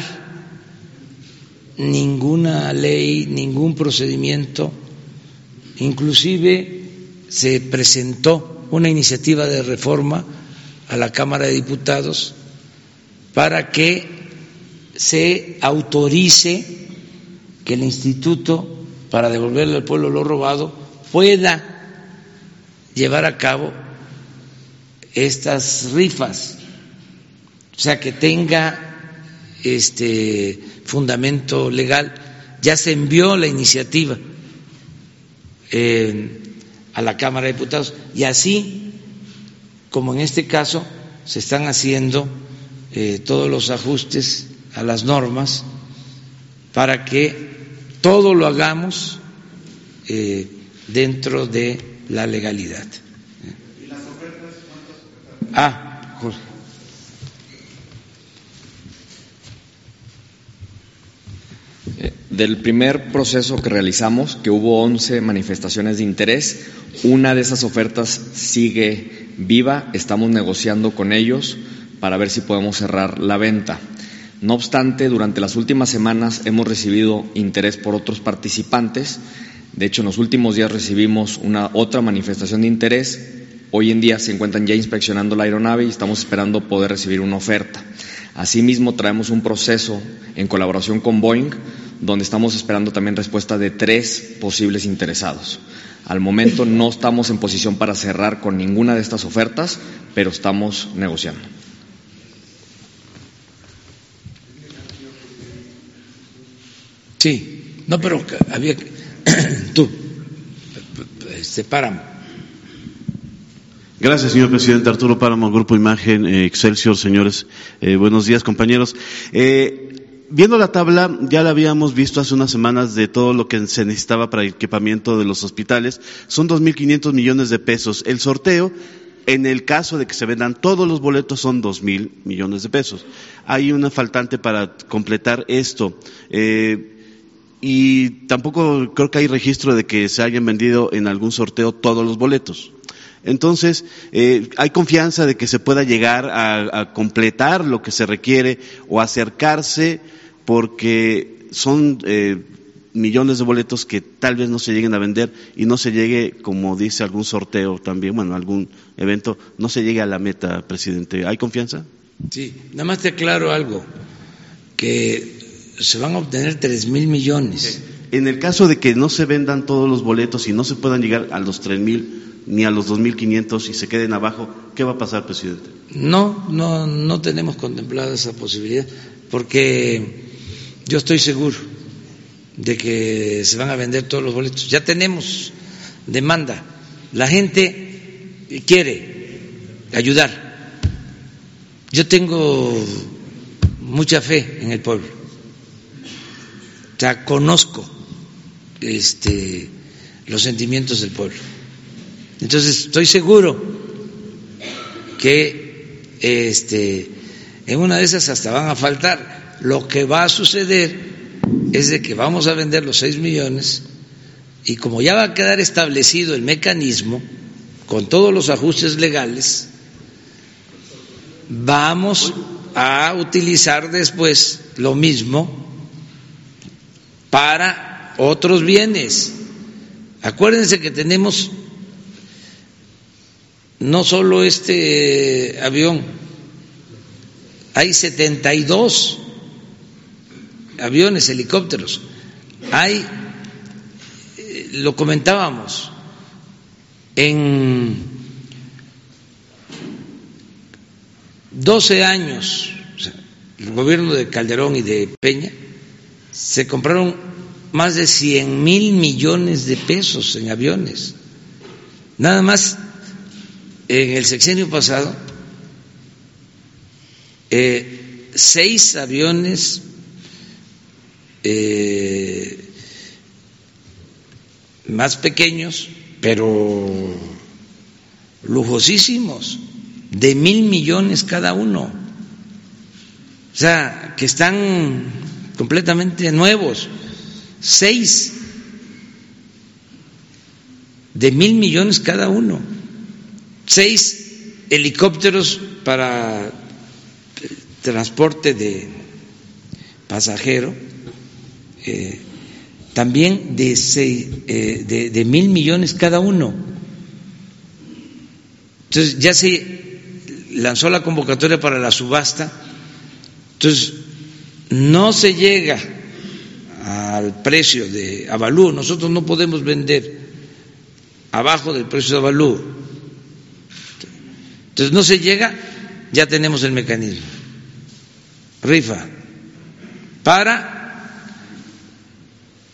ninguna ley, ningún procedimiento. Inclusive se presentó una iniciativa de reforma a la Cámara de Diputados para que se autorice que el instituto, para devolverle al pueblo lo robado, pueda llevar a cabo estas rifas, o sea, que tenga este fundamento legal. Ya se envió la iniciativa eh, a la Cámara de Diputados y así, como en este caso, se están haciendo eh, todos los ajustes a las normas para que todo lo hagamos eh, dentro de la legalidad. ¿Y las ofertas? Ah, Jorge. Eh, del primer proceso que realizamos, que hubo 11 manifestaciones de interés, una de esas ofertas sigue viva, estamos negociando con ellos para ver si podemos cerrar la venta. No obstante, durante las últimas semanas hemos recibido interés por otros participantes De hecho, en los últimos días recibimos una otra manifestación de interés. Hoy en día se encuentran ya inspeccionando la aeronave y estamos esperando poder recibir una oferta. Asimismo, traemos un proceso en colaboración con Boeing, donde estamos esperando también respuesta de tres posibles interesados. Al momento no estamos en posición para cerrar con ninguna de estas ofertas, pero estamos negociando. Sí, no, pero había tú, este páramo. Gracias, señor presidente. Arturo Páramo, Grupo Imagen, eh, Excelsior, señores. Eh, buenos días, compañeros. Eh, viendo la tabla, ya la habíamos visto hace unas semanas de todo lo que se necesitaba para el equipamiento de los hospitales. Son 2.500 millones de pesos. El sorteo, en el caso de que se vendan todos los boletos, son 2.000 millones de pesos. Hay una faltante para completar esto. Eh, y tampoco creo que hay registro de que se hayan vendido en algún sorteo todos los boletos. Entonces, eh, hay confianza de que se pueda llegar a, completar lo que se requiere o acercarse porque son eh, millones de boletos que tal vez no se lleguen a vender y no se llegue, como dice algún sorteo también, bueno, algún evento, no se llegue a la meta, presidente. ¿Hay confianza? Sí, nada más te aclaro algo, que se van a obtener tres mil millones. En el caso de que no se vendan todos los boletos y no se puedan llegar a los tres mil ni a los dos mil quinientos y se queden abajo, ¿qué va a pasar, presidente? No, no, no tenemos contemplada esa posibilidad, porque yo estoy seguro de que se van a vender todos los boletos. Ya tenemos demanda. La gente quiere ayudar. Yo tengo mucha fe en el pueblo. O sea, conozco este, los sentimientos del pueblo. Entonces, estoy seguro que este, en una de esas hasta van a faltar. Lo que va a suceder es de que vamos a vender los seis millones y como ya va a quedar establecido el mecanismo con todos los ajustes legales, vamos a utilizar después lo mismo para otros bienes. Acuérdense que tenemos no solo este avión, hay 72 aviones, helicópteros, hay, eh, lo comentábamos, en 12 años, el gobierno de Calderón y de Peña, se compraron más de 100 mil millones de pesos en aviones. Nada más en el sexenio pasado, eh, seis aviones eh, más pequeños, pero lujosísimos, de mil millones cada uno. O sea, que están completamente nuevos, seis de mil millones cada uno. Seis helicópteros para transporte de pasajero, eh, también de, seis, eh, de, de mil millones cada uno. Entonces ya se lanzó la convocatoria para la subasta, entonces no se llega al precio de avalúo, nosotros no podemos vender abajo del precio de avalúo entonces no se llega, ya tenemos el mecanismo. Rifa. Para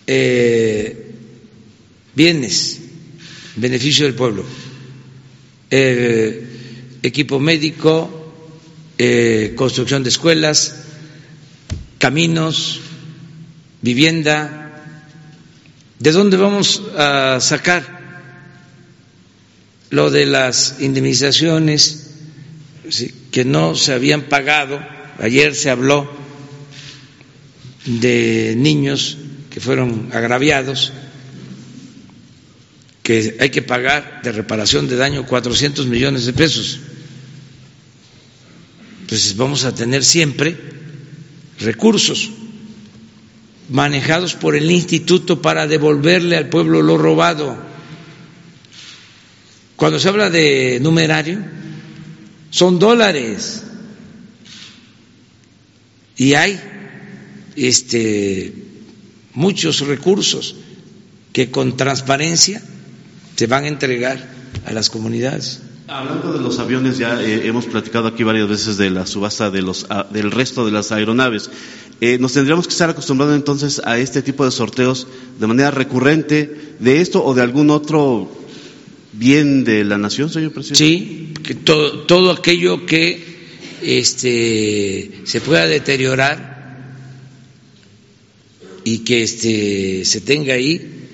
eh, bienes, beneficio del pueblo, eh, equipo médico, eh, construcción de escuelas, caminos, vivienda. ¿De dónde vamos a sacar lo de las indemnizaciones que no se habían pagado. Ayer se habló de niños que fueron agraviados, que hay que pagar de reparación de daño 400 millones de pesos. Entonces vamos a tener siempre recursos. manejados por el instituto para devolverle al pueblo lo robado. Cuando se habla de numerario, son dólares. Y hay este, muchos recursos que con transparencia se van a entregar a las comunidades. Hablando de los aviones, ya eh, hemos platicado aquí varias veces de la subasta de los, ah, del resto de las aeronaves. Eh, ¿Nos tendríamos que estar acostumbrando entonces a este tipo de sorteos de manera recurrente de esto o de algún otro bien de la nación, señor presidente? Sí, que todo, todo aquello que este, se pueda deteriorar y que este, se tenga ahí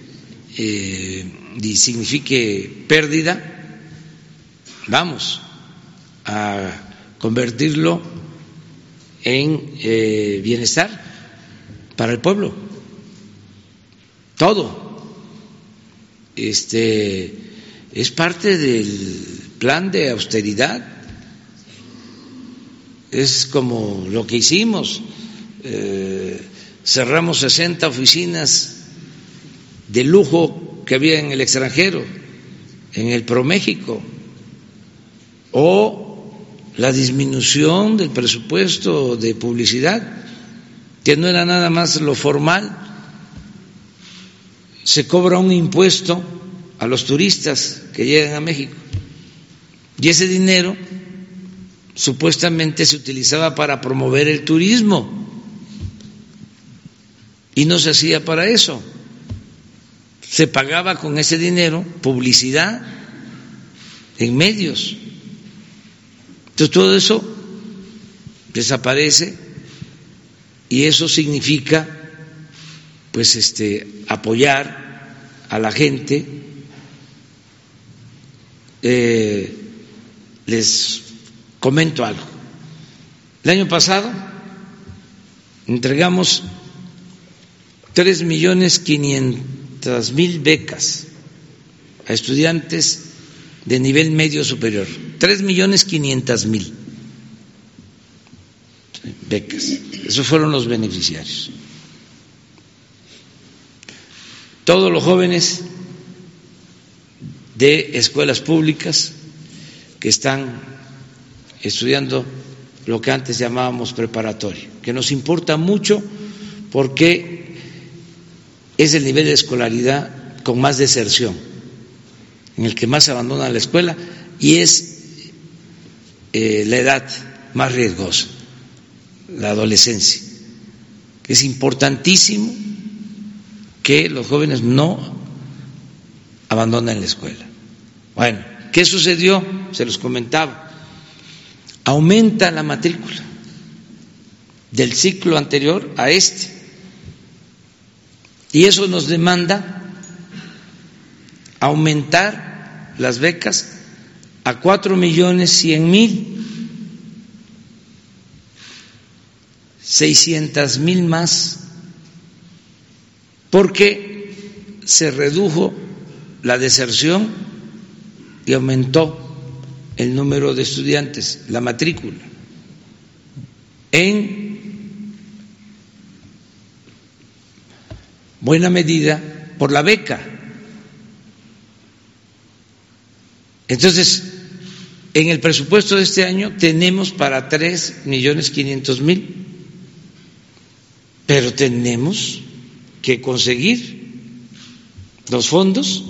eh, y signifique pérdida, vamos a convertirlo en eh, bienestar para el pueblo. Todo. Este es parte del plan de austeridad. Es como lo que hicimos. Eh, cerramos 60 oficinas de lujo que había en el extranjero, en el ProMéxico o la disminución del presupuesto de publicidad, que no era nada más lo formal, se cobra un impuesto a los turistas que llegan a México. Y ese dinero supuestamente se utilizaba para promover el turismo. Y no se hacía para eso. Se pagaba con ese dinero publicidad en medios entonces todo eso desaparece y eso significa pues este apoyar a la gente eh, les comento algo. El año pasado entregamos tres millones quinientas mil becas a estudiantes de nivel medio superior, tres millones quinientas mil becas. Esos fueron los beneficiarios. Todos los jóvenes de escuelas públicas que están estudiando lo que antes llamábamos preparatorio, que nos importa mucho porque es el nivel de escolaridad con más deserción en el que más abandona la escuela y es eh, la edad más riesgosa, la adolescencia. Es importantísimo que los jóvenes no abandonen la escuela. Bueno, ¿qué sucedió? Se los comentaba. Aumenta la matrícula del ciclo anterior a este. Y eso nos demanda aumentar las becas a cuatro millones cien mil, seiscientas mil más, porque se redujo la deserción y aumentó el número de estudiantes, la matrícula, en buena medida por la beca Entonces, en el presupuesto de este año tenemos para tres millones quinientos mil, pero tenemos que conseguir los fondos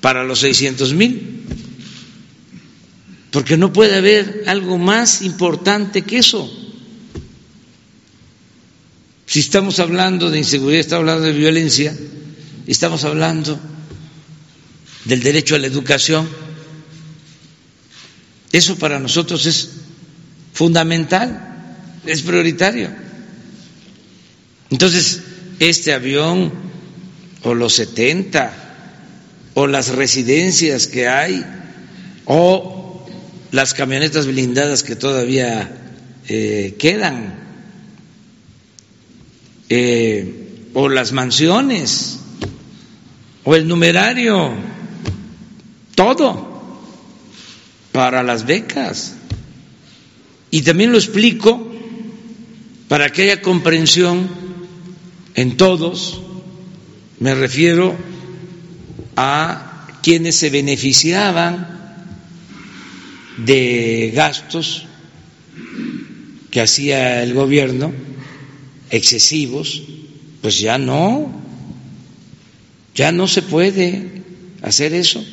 para los seiscientos mil, porque no puede haber algo más importante que eso. Si estamos hablando de inseguridad, estamos hablando de violencia, estamos hablando del derecho a la educación, eso para nosotros es fundamental, es prioritario. Entonces, este avión o los 70 o las residencias que hay o las camionetas blindadas que todavía eh, quedan eh, o las mansiones o el numerario, todo para las becas. Y también lo explico para que haya comprensión en todos, me refiero a quienes se beneficiaban de gastos que hacía el gobierno, excesivos, pues ya no, ya no se puede hacer eso.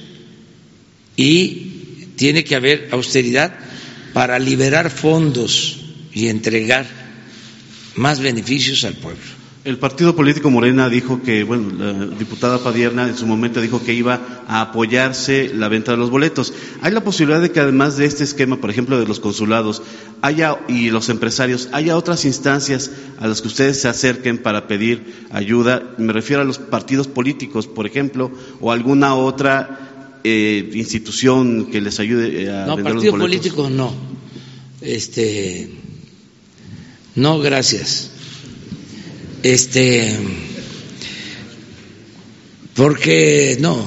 Y tiene que haber austeridad para liberar fondos y entregar más beneficios al pueblo. El partido político Morena dijo que, bueno, la diputada Padierna en su momento dijo que iba a apoyarse la venta de los boletos. ¿Hay la posibilidad de que además de este esquema, por ejemplo, de los consulados haya y los empresarios, haya otras instancias a las que ustedes se acerquen para pedir ayuda? Me refiero a los partidos políticos, por ejemplo, o alguna otra eh, institución que les ayude eh, a no, vender los partidos políticos no. Este, no, gracias este, porque no,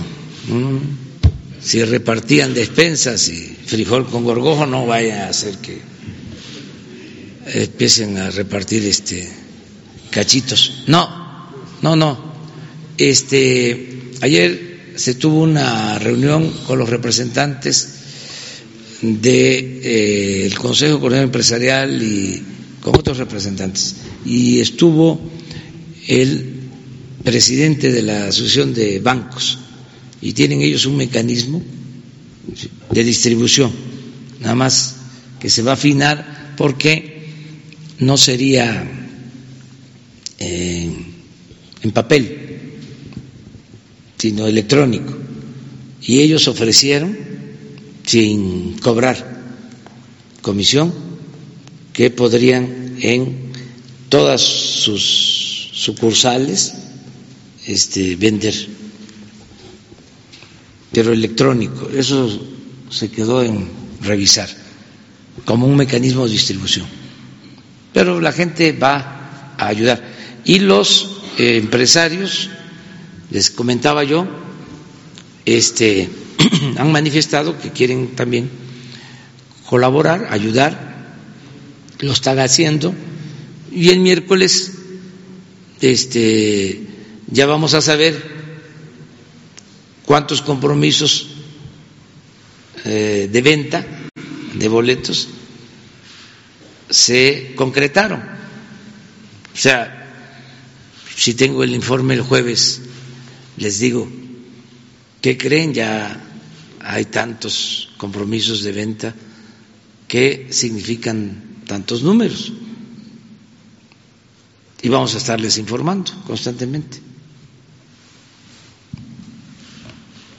si repartían despensas y frijol con gorgojo, no vaya a hacer que empiecen a repartir este cachitos. No, no, no. Este, ayer se tuvo una reunión con los representantes del de, eh, Consejo Coordinador Empresarial y con otros representantes. Y estuvo el presidente de la Asociación de Bancos. Y tienen ellos un mecanismo de distribución, nada más que se va a afinar porque no sería eh, en papel, sino electrónico. Y ellos ofrecieron, sin cobrar comisión, que podrían en todas sus sucursales este, vender, pero electrónico. Eso se quedó en revisar como un mecanismo de distribución. Pero la gente va a ayudar. Y los eh, empresarios, les comentaba yo, este, han manifestado que quieren también colaborar, ayudar, lo están haciendo. Y el miércoles este, ya vamos a saber cuántos compromisos eh, de venta de boletos se concretaron. O sea, si tengo el informe el jueves, les digo, ¿qué creen? Ya hay tantos compromisos de venta que significan tantos números y vamos a estarles informando constantemente.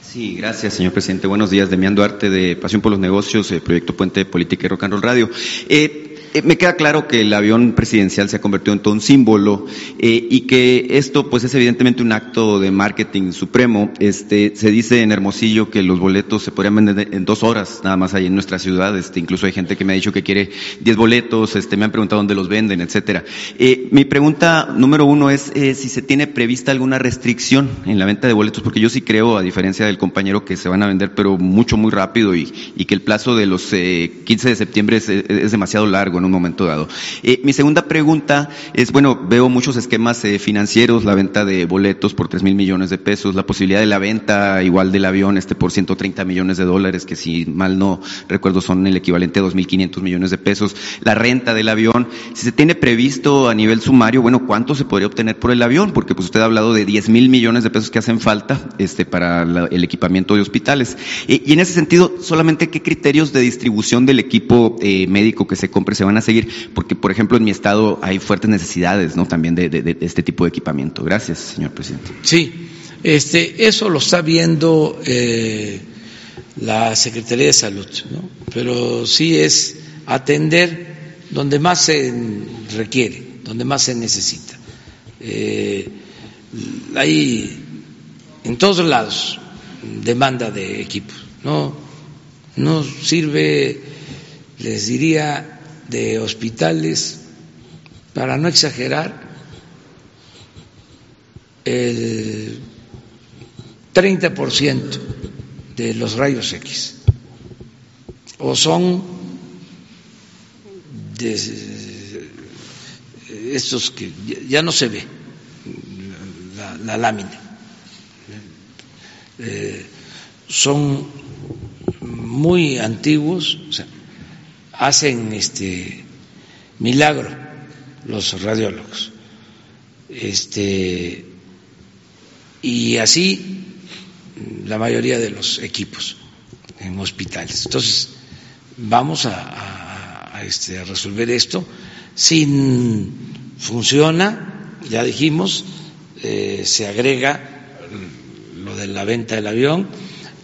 Sí, gracias, señor presidente. Buenos días. Demián Duarte, de Pasión por los Negocios, eh, Proyecto Puente Política y Rock and Roll Radio. Eh, eh, me queda claro que el avión presidencial se ha convertido en todo un símbolo eh, y que esto pues es evidentemente un acto de marketing supremo. Este, se dice en Hermosillo que los boletos se podrían vender en dos horas nada más ahí en nuestra ciudad. Este, incluso hay gente que me ha dicho que quiere diez boletos, este, me han preguntado dónde los venden, etcétera. Eh, mi pregunta número uno es si se tiene prevista alguna restricción en la venta de boletos, porque yo sí creo, a diferencia del compañero, que se van a vender pero mucho, muy rápido y, y que el plazo de los 15 de septiembre es, es demasiado largo en un momento dado. Eh, mi segunda pregunta es, bueno, veo muchos esquemas eh, financieros, la venta de boletos por tres mil millones de pesos, la posibilidad de la venta igual del avión este por 130 millones de dólares, que si mal no recuerdo son el equivalente a 2.500 millones de pesos, la renta del avión, si se tiene previsto a nivel sumario, bueno, ¿cuánto se podría obtener por el avión? Porque pues usted ha hablado de 10 mil millones de pesos que hacen falta este, para el equipamiento de hospitales. y en ese sentido, solamente qué criterios de distribución del equipo eh, médico que se compre se van a seguir, porque por ejemplo en mi estado hay fuertes necesidades, ¿no? También de, este tipo de equipamiento. Gracias, señor presidente. Sí, este, eso lo está viendo eh, la Secretaría de Salud, ¿no? Pero sí es atender donde más se requiere, donde más se necesita. Eh, hay en todos lados demanda de equipos. No, no sirve, les diría, de hospitales, para no exagerar, el 30% de los rayos X o son de estos que ya no se ve la lámina. Eh, son muy antiguos, o sea, hacen este milagro los radiólogos. Este, y así la mayoría de los equipos en hospitales. Entonces, vamos a, este, resolver esto. Si funciona, ya dijimos, eh, se agrega lo de la venta del avión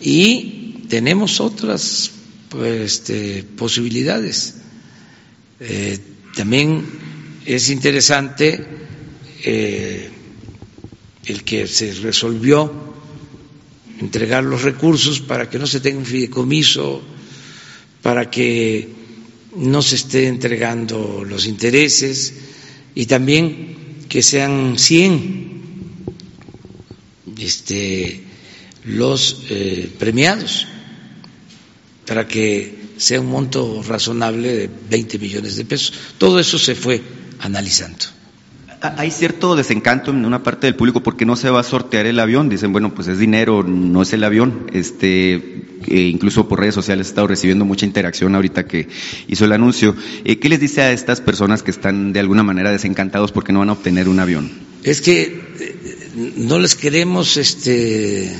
y tenemos otras pues, este, posibilidades. Eh, también es interesante eh, el que se resolvió entregar los recursos para que no se tenga un fideicomiso, para que no se esté entregando los intereses y también que sean 100 este, los eh, premiados para que sea un monto razonable de 20 millones de pesos. Todo eso se fue analizando. Hay cierto desencanto en una parte del público porque no se va a sortear el avión. Dicen, bueno, pues es dinero, no es el avión. Este, incluso por redes sociales he estado recibiendo mucha interacción ahorita que hizo el anuncio. Eh, ¿Qué les dice a estas personas que están de alguna manera desencantados porque no van a obtener un avión? Es que eh, no les queremos este,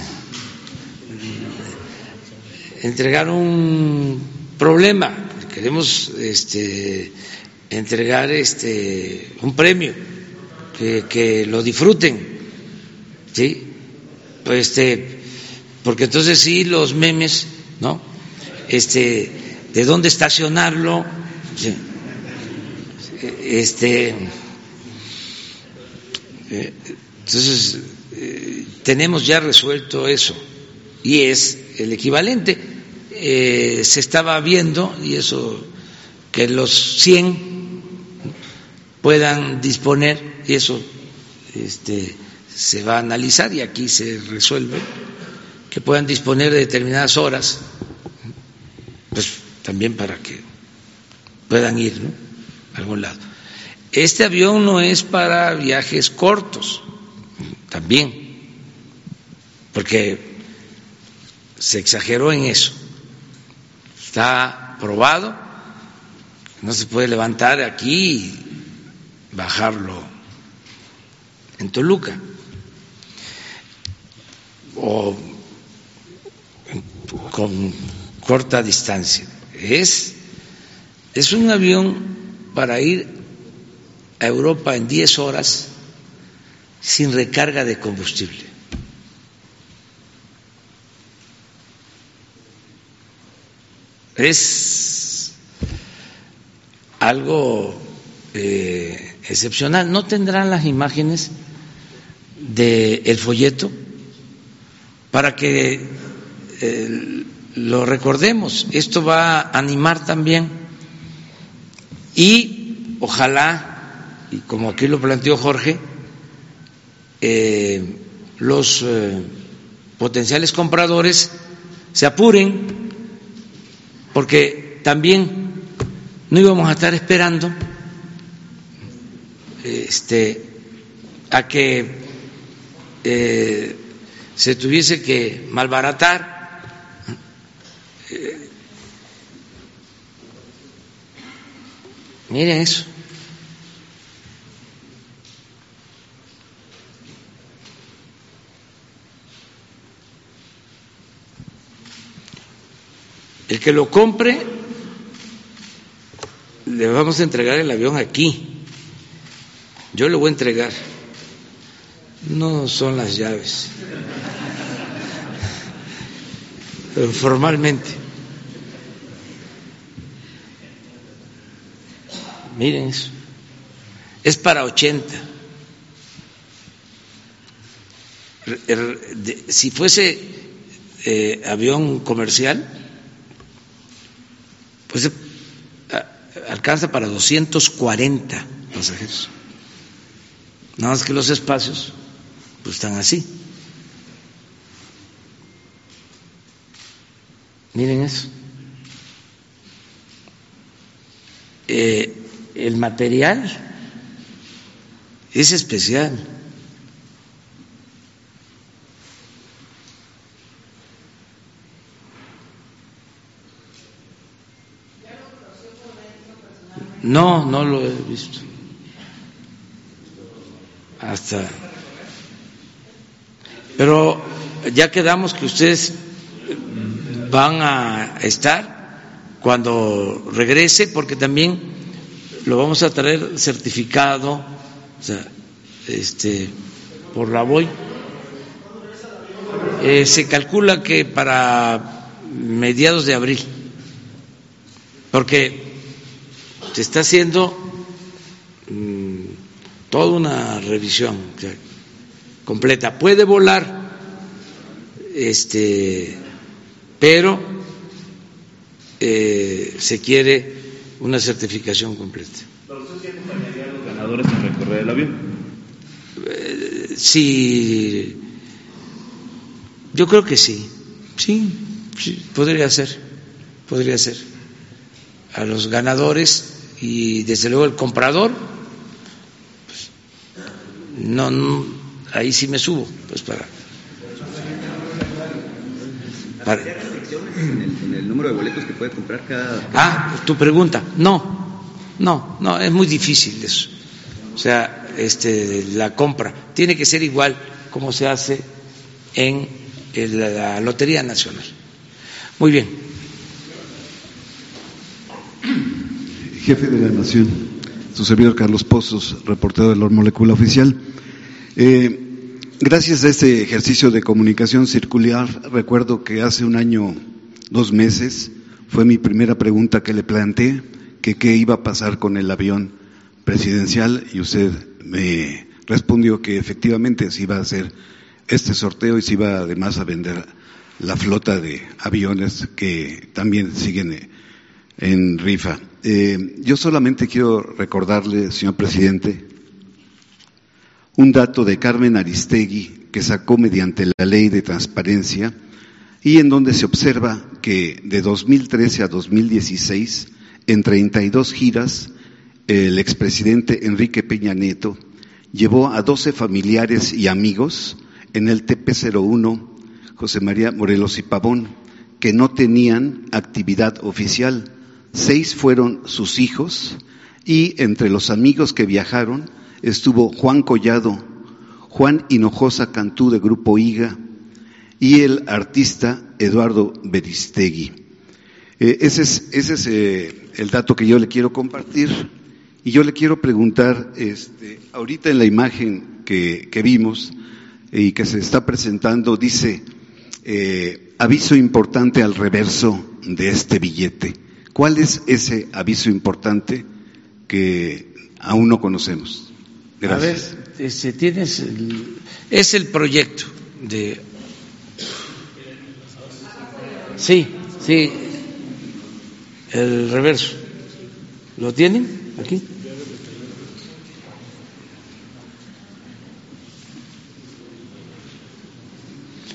entregar un problema, queremos este, entregar este, un premio que, lo disfruten, ¿sí? Pues este, porque entonces sí los memes, ¿no? Este, de dónde estacionarlo, este, eh, entonces eh, tenemos ya resuelto eso y es el equivalente. Eh, se estaba viendo y eso que los 100 puedan disponer, y eso este, se va a analizar y aquí se resuelve, que puedan disponer de determinadas horas, pues también para que puedan ir a algún lado. Este avión no es para viajes cortos, también, porque se exageró en eso. Está probado, no se puede levantar aquí bajarlo en Toluca o con corta distancia. Es, es un avión para ir a Europa en 10 horas sin recarga de combustible. Es algo eh, excepcional. ¿No tendrán las imágenes del folleto para que eh, lo recordemos? Esto va a animar también y ojalá, y como aquí lo planteó Jorge, eh, los potenciales compradores se apuren porque también no íbamos a estar esperando este, a que eh, se tuviese que malbaratar. Eh, miren eso. El que lo compre, le vamos a entregar el avión aquí. Yo le voy a entregar. No son las llaves. Formalmente. Miren eso. Es para 80. Si fuese eh, avión comercial, pues alcanza para 240 pasajeros. Nada más que los espacios pues están así. Miren eso. Eh, el material es especial. No, no lo he visto. Hasta. Pero ya quedamos que ustedes van a estar cuando regrese, porque también lo vamos a traer certificado, o sea, este, por la voy. Eh, se calcula que para mediados de abril, porque se está haciendo mm, toda una revisión completa. Puede volar, este, pero eh, se quiere una certificación completa. usted acompañaría a los ganadores en recorrer el avión? Eh, sí, yo creo que sí, sí, sí, podría ser, podría ser. A los ganadores y desde luego el comprador, pues, no, no, ahí sí me subo, pues para. para en el, en el número de boletos que puede comprar cada. Ah, tu pregunta. No, no, no, es muy difícil eso. O sea, este, la compra tiene que ser igual como se hace en la Lotería Nacional. Muy bien. Jefe de la Nación, su servidor Carlos Pozos, reportero de la Molécula Oficial. Eh, gracias a este ejercicio de comunicación circular, recuerdo que hace un año, dos meses, fue mi primera pregunta que le planteé, que qué iba a pasar con el avión presidencial y usted me respondió que efectivamente se iba a hacer este sorteo y se iba además a vender la flota de aviones que también siguen en rifa. Eh, yo solamente quiero recordarle, señor presidente, un dato de Carmen Aristegui que sacó mediante la ley de transparencia y en donde se observa que de 2013 a 2016, en 32 giras, el expresidente Enrique Peña Nieto llevó a 12 familiares y amigos en el TP01 José María Morelos y Pavón, que no tenían actividad oficial. Seis fueron sus hijos y entre los amigos que viajaron estuvo Juan Collado, Juan Hinojosa Cantú de Grupo IGA y el artista Eduardo Beristegui. Eh, ese es, eh, el dato que yo le quiero compartir. Y yo le quiero preguntar, este, ahorita en la imagen que, vimos y que se está presentando, dice, eh, aviso importante al reverso de este billete. ¿Cuál es ese aviso importante que aún no conocemos? Gracias. A ver, este, tienes es el proyecto de. Sí, sí, el reverso. ¿Lo tienen? aquí.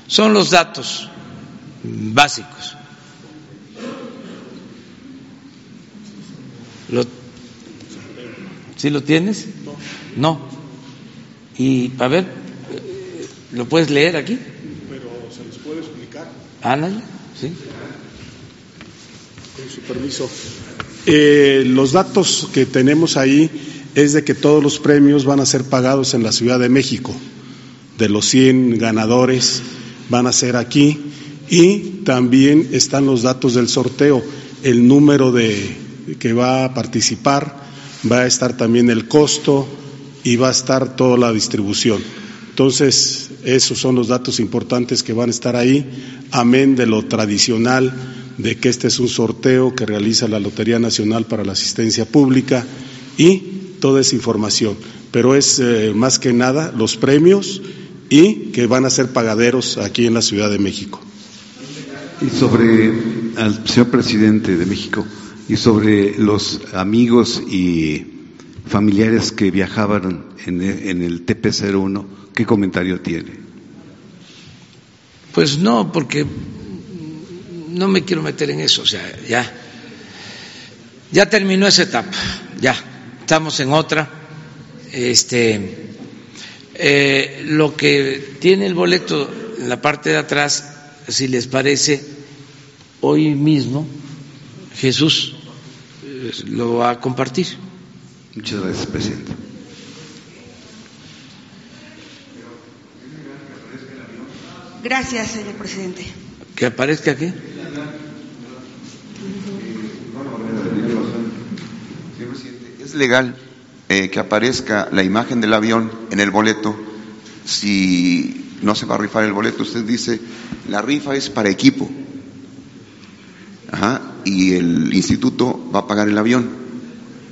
Son los datos básicos. ¿Lo, ¿Sí lo tienes? No. Y, a ver, ¿lo puedes leer aquí? Pero se les puede explicar. Ándale, sí. Con su permiso. Eh, los datos que tenemos ahí es de que todos los premios van a ser pagados en la Ciudad de México. De los 100 ganadores van a ser aquí. Y también están los datos del sorteo, el número de que va a participar, va a estar también el costo y va a estar toda la distribución. Entonces, esos son los datos importantes que van a estar ahí, amén de lo tradicional de que este es un sorteo que realiza la Lotería Nacional para la Asistencia Pública y toda esa información. Pero es eh, más que nada los premios y que van a ser pagaderos aquí en la Ciudad de México. Y sobre al señor presidente de México y sobre los amigos y familiares que viajaban en, en el TP01, ¿qué comentario tiene? Pues no, porque no me quiero meter en eso, o sea, ya, ya terminó esa etapa, ya, estamos en otra. Este, eh, lo que tiene el boleto en la parte de atrás, si les parece, hoy mismo Jesús lo va a compartir. Muchas gracias, presidente. Gracias, señor presidente. ¿Que aparezca aquí? ¿Es legal eh, que aparezca la imagen del avión en el boleto si no se va a rifar el boleto? Usted dice, la rifa es para equipo. Ajá, y el instituto va a pagar el avión.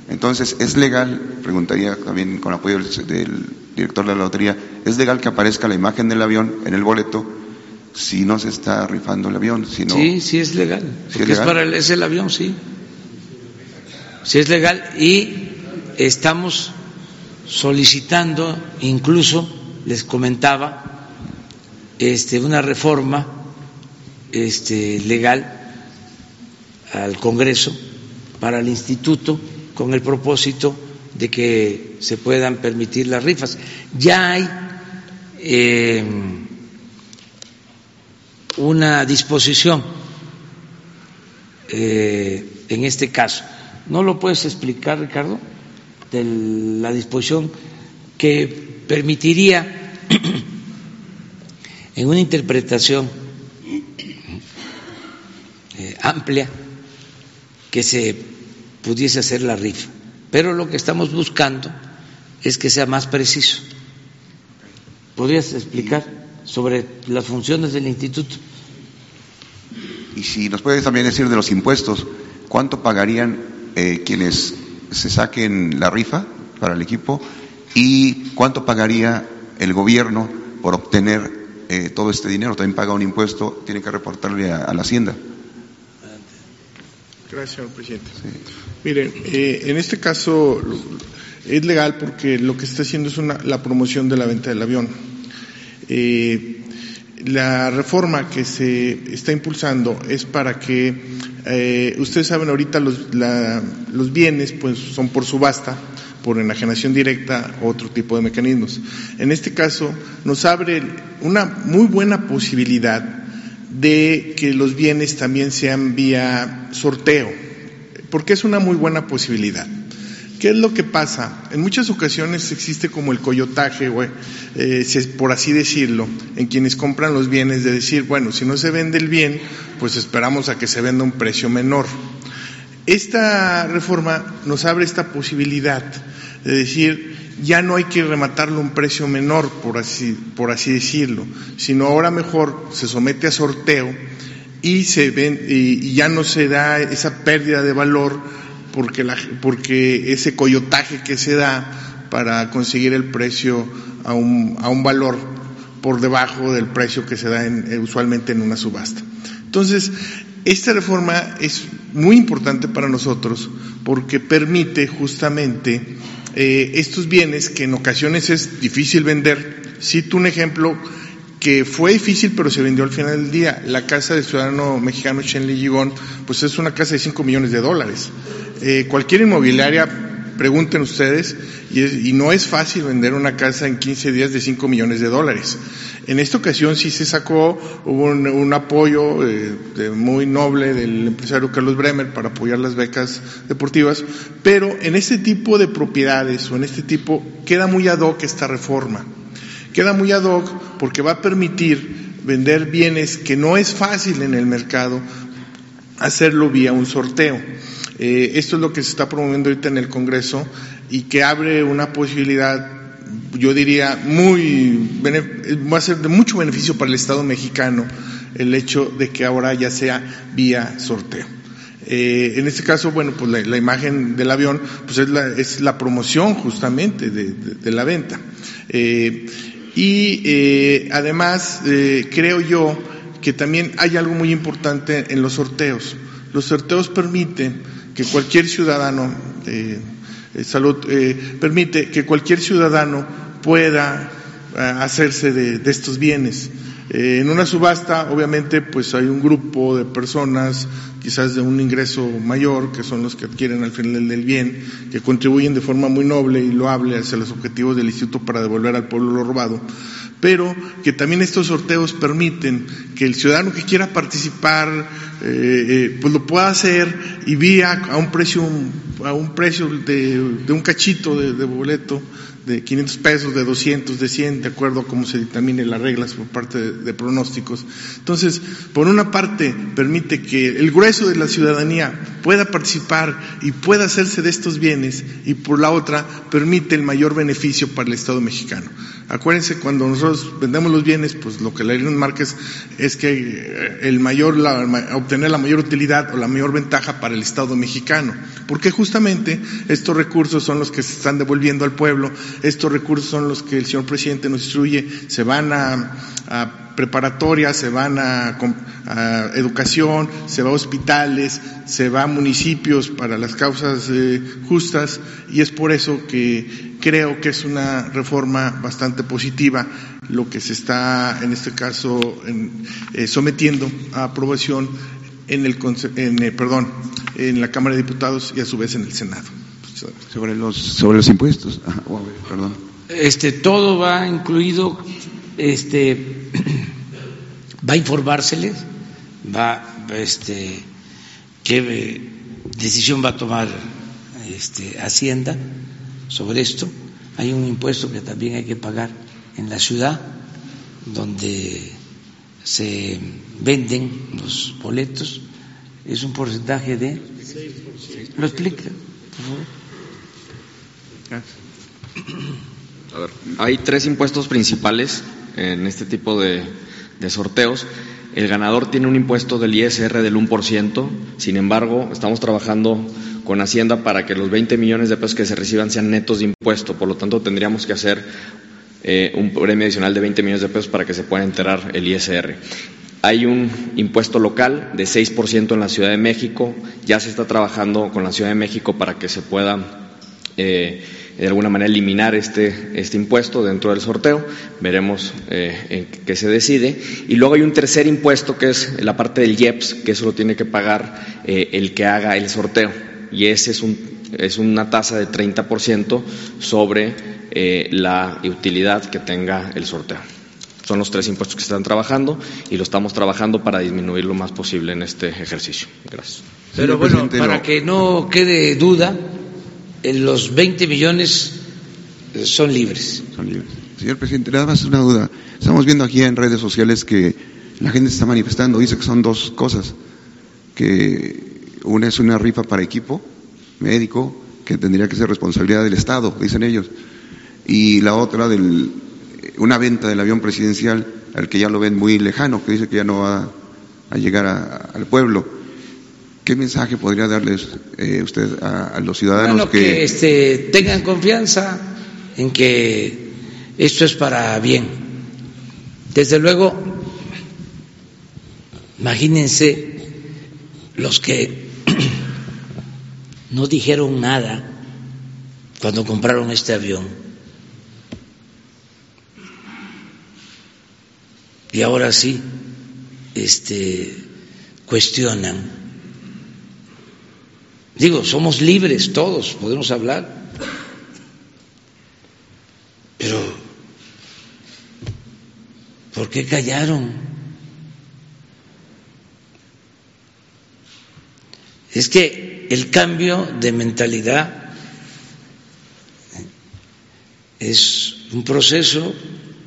Entonces, ¿es legal, preguntaría también con apoyo del, del director de la lotería, ¿es legal que aparezca la imagen del avión en el boleto si no se está rifando el avión. Si no, sí, sí es legal. ¿Sí porque es legal? para el, es el avión, sí. Sí es legal y estamos solicitando, incluso les comentaba, este, una reforma este, legal al Congreso para el Instituto con el propósito de que se puedan permitir las rifas. Ya hay eh, una disposición eh, en este caso. ¿No lo puedes explicar, Ricardo? De la disposición que permitiría, en una interpretación eh, amplia, que se pudiese hacer la rifa. Pero lo que estamos buscando es que sea más preciso. ¿Podrías explicar sobre las funciones del instituto? Y si nos puedes también decir de los impuestos, ¿cuánto pagarían eh, quienes se saquen la rifa para el equipo y cuánto pagaría el gobierno por obtener eh, todo este dinero? También paga un impuesto, tiene que reportarle a, a la Hacienda. Gracias, señor presidente. Miren, eh, en este caso es legal porque lo que está haciendo es una, la promoción de la venta del avión. Eh, la reforma que se está impulsando es para que, eh, ustedes saben ahorita los, la- los bienes pues son por subasta, por enajenación directa otro tipo de mecanismos. En este caso nos abre una muy buena posibilidad de que los bienes también sean vía sorteo, porque es una muy buena posibilidad. ¿Qué es lo que pasa? En muchas ocasiones existe como el coyotaje, güey, eh, por así decirlo, en quienes compran los bienes de decir, bueno, si no se vende el bien, pues esperamos a que se venda un precio menor. Esta reforma nos abre esta posibilidad de decir, ya no hay que rematarlo a un precio menor, por así, por así decirlo, sino ahora mejor se somete a sorteo y, se ven, y, ya no se da esa pérdida de valor porque, la, porque ese coyotaje que se da para conseguir el precio a un, a un valor por debajo del precio que se da en- eh, usualmente en una subasta. Entonces, esta reforma es muy importante para nosotros porque permite justamente eh, estos bienes que en ocasiones es difícil vender. Cito un ejemplo que fue difícil pero se vendió al final del día. La casa del ciudadano mexicano Shenley Gigón, pues es una casa de 5 millones de dólares. Eh, cualquier inmobiliaria, pregunten ustedes, y, es- y no es fácil vender una casa en 15 días de 5 millones de dólares. En esta ocasión sí se sacó, hubo un, apoyo eh, de- muy noble del empresario Carlos Bremer para apoyar las becas deportivas, pero en este tipo de propiedades o en este tipo queda muy ad hoc esta reforma. Queda muy ad hoc porque va a permitir vender bienes que no es fácil en el mercado hacerlo vía un sorteo. Eh, esto es lo que se está promoviendo ahorita en el Congreso y que abre una posibilidad, yo diría, muy, va a ser de mucho beneficio para el Estado mexicano el hecho de que ahora ya sea vía sorteo. Eh, en este caso, bueno, pues la, imagen del avión, pues es la, es la promoción justamente de, la venta. Eh, y además, creo yo que también hay algo muy importante en los sorteos. Los sorteos permiten que cualquier ciudadano, eh, salud, eh, permite que cualquier ciudadano pueda eh, hacerse de, de estos bienes. Eh, en una subasta, obviamente, pues hay un grupo de personas, quizás de un ingreso mayor, que son los que adquieren al final del bien, que contribuyen de forma muy noble y loable hacia los objetivos del Instituto para devolver al pueblo lo robado. Pero que también estos sorteos permiten que el ciudadano que quiera participar, eh, eh, pues lo pueda hacer y vía a un precio, a un precio de, un cachito de boleto de 500 pesos, de 200, de 100, de acuerdo a cómo se dictamine las reglas por parte de, pronósticos. Entonces, por una parte, permite que el grueso de la ciudadanía pueda participar y pueda hacerse de estos bienes, y por la otra, permite el mayor beneficio para el Estado mexicano. Acuérdense, cuando nosotros vendemos los bienes, pues lo que la ley marca es, que eh, el mayor, obtener la mayor utilidad o la mayor ventaja para el Estado mexicano, porque justamente estos recursos son los que se están devolviendo al pueblo estos recursos son los que el señor presidente nos instruye, se van a, preparatorias, se van a, educación, se va a hospitales, se va a municipios para las causas eh, justas y es por eso que creo que es una reforma bastante positiva lo que se está en este caso eh, sometiendo a aprobación en el, en, eh, perdón, en la Cámara de Diputados y a su vez en el Senado. Sobre los, sobre los impuestos. perdón. Este, todo va incluido, este, va a informárseles, va, este, qué decisión va a tomar este, Hacienda sobre esto. Hay un impuesto que también hay que pagar en la ciudad, donde se venden los boletos, es un porcentaje de... ¿Lo explica, por favor? hay tres impuestos principales en este tipo de, sorteos. El ganador tiene un impuesto del ISR del 1%, sin embargo, estamos trabajando con Hacienda para que los 20 millones de pesos que se reciban sean netos de impuesto, por lo tanto tendríamos que hacer eh, un premio adicional de 20 millones de pesos para que se pueda enterar el ISR. Hay un impuesto local de 6% en la Ciudad de México, ya se está trabajando con la Ciudad de México para que se pueda eh, de alguna manera eliminar este, este impuesto dentro del sorteo. Veremos eh, en qué se decide. Y luego hay un tercer impuesto que es la parte del IEPS, que eso lo tiene que pagar eh, el que haga el sorteo. Y ese es, un, es una tasa de 30% sobre eh, la utilidad que tenga el sorteo. Son los tres impuestos que se están trabajando y lo estamos trabajando para disminuir lo más posible en este ejercicio. Gracias. Pero bueno, para que no quede duda, los 20 millones eh, son libres. Son libres. Señor presidente, nada más una duda. Estamos viendo aquí en redes sociales que la gente está manifestando, dice que son dos cosas, que una es una rifa para equipo médico, que tendría que ser responsabilidad del Estado, dicen ellos, y la otra del una venta del avión presidencial al que ya lo ven muy lejano, que dice que ya no va a llegar al pueblo. ¿Qué mensaje podría darles eh, usted a, los ciudadanos que, que este, tengan confianza en que esto es para bien? Desde luego, imagínense los que no dijeron nada cuando compraron este avión y ahora sí este, cuestionan Digo, somos libres todos, podemos hablar, pero ¿por qué callaron? Es que el cambio de mentalidad es un proceso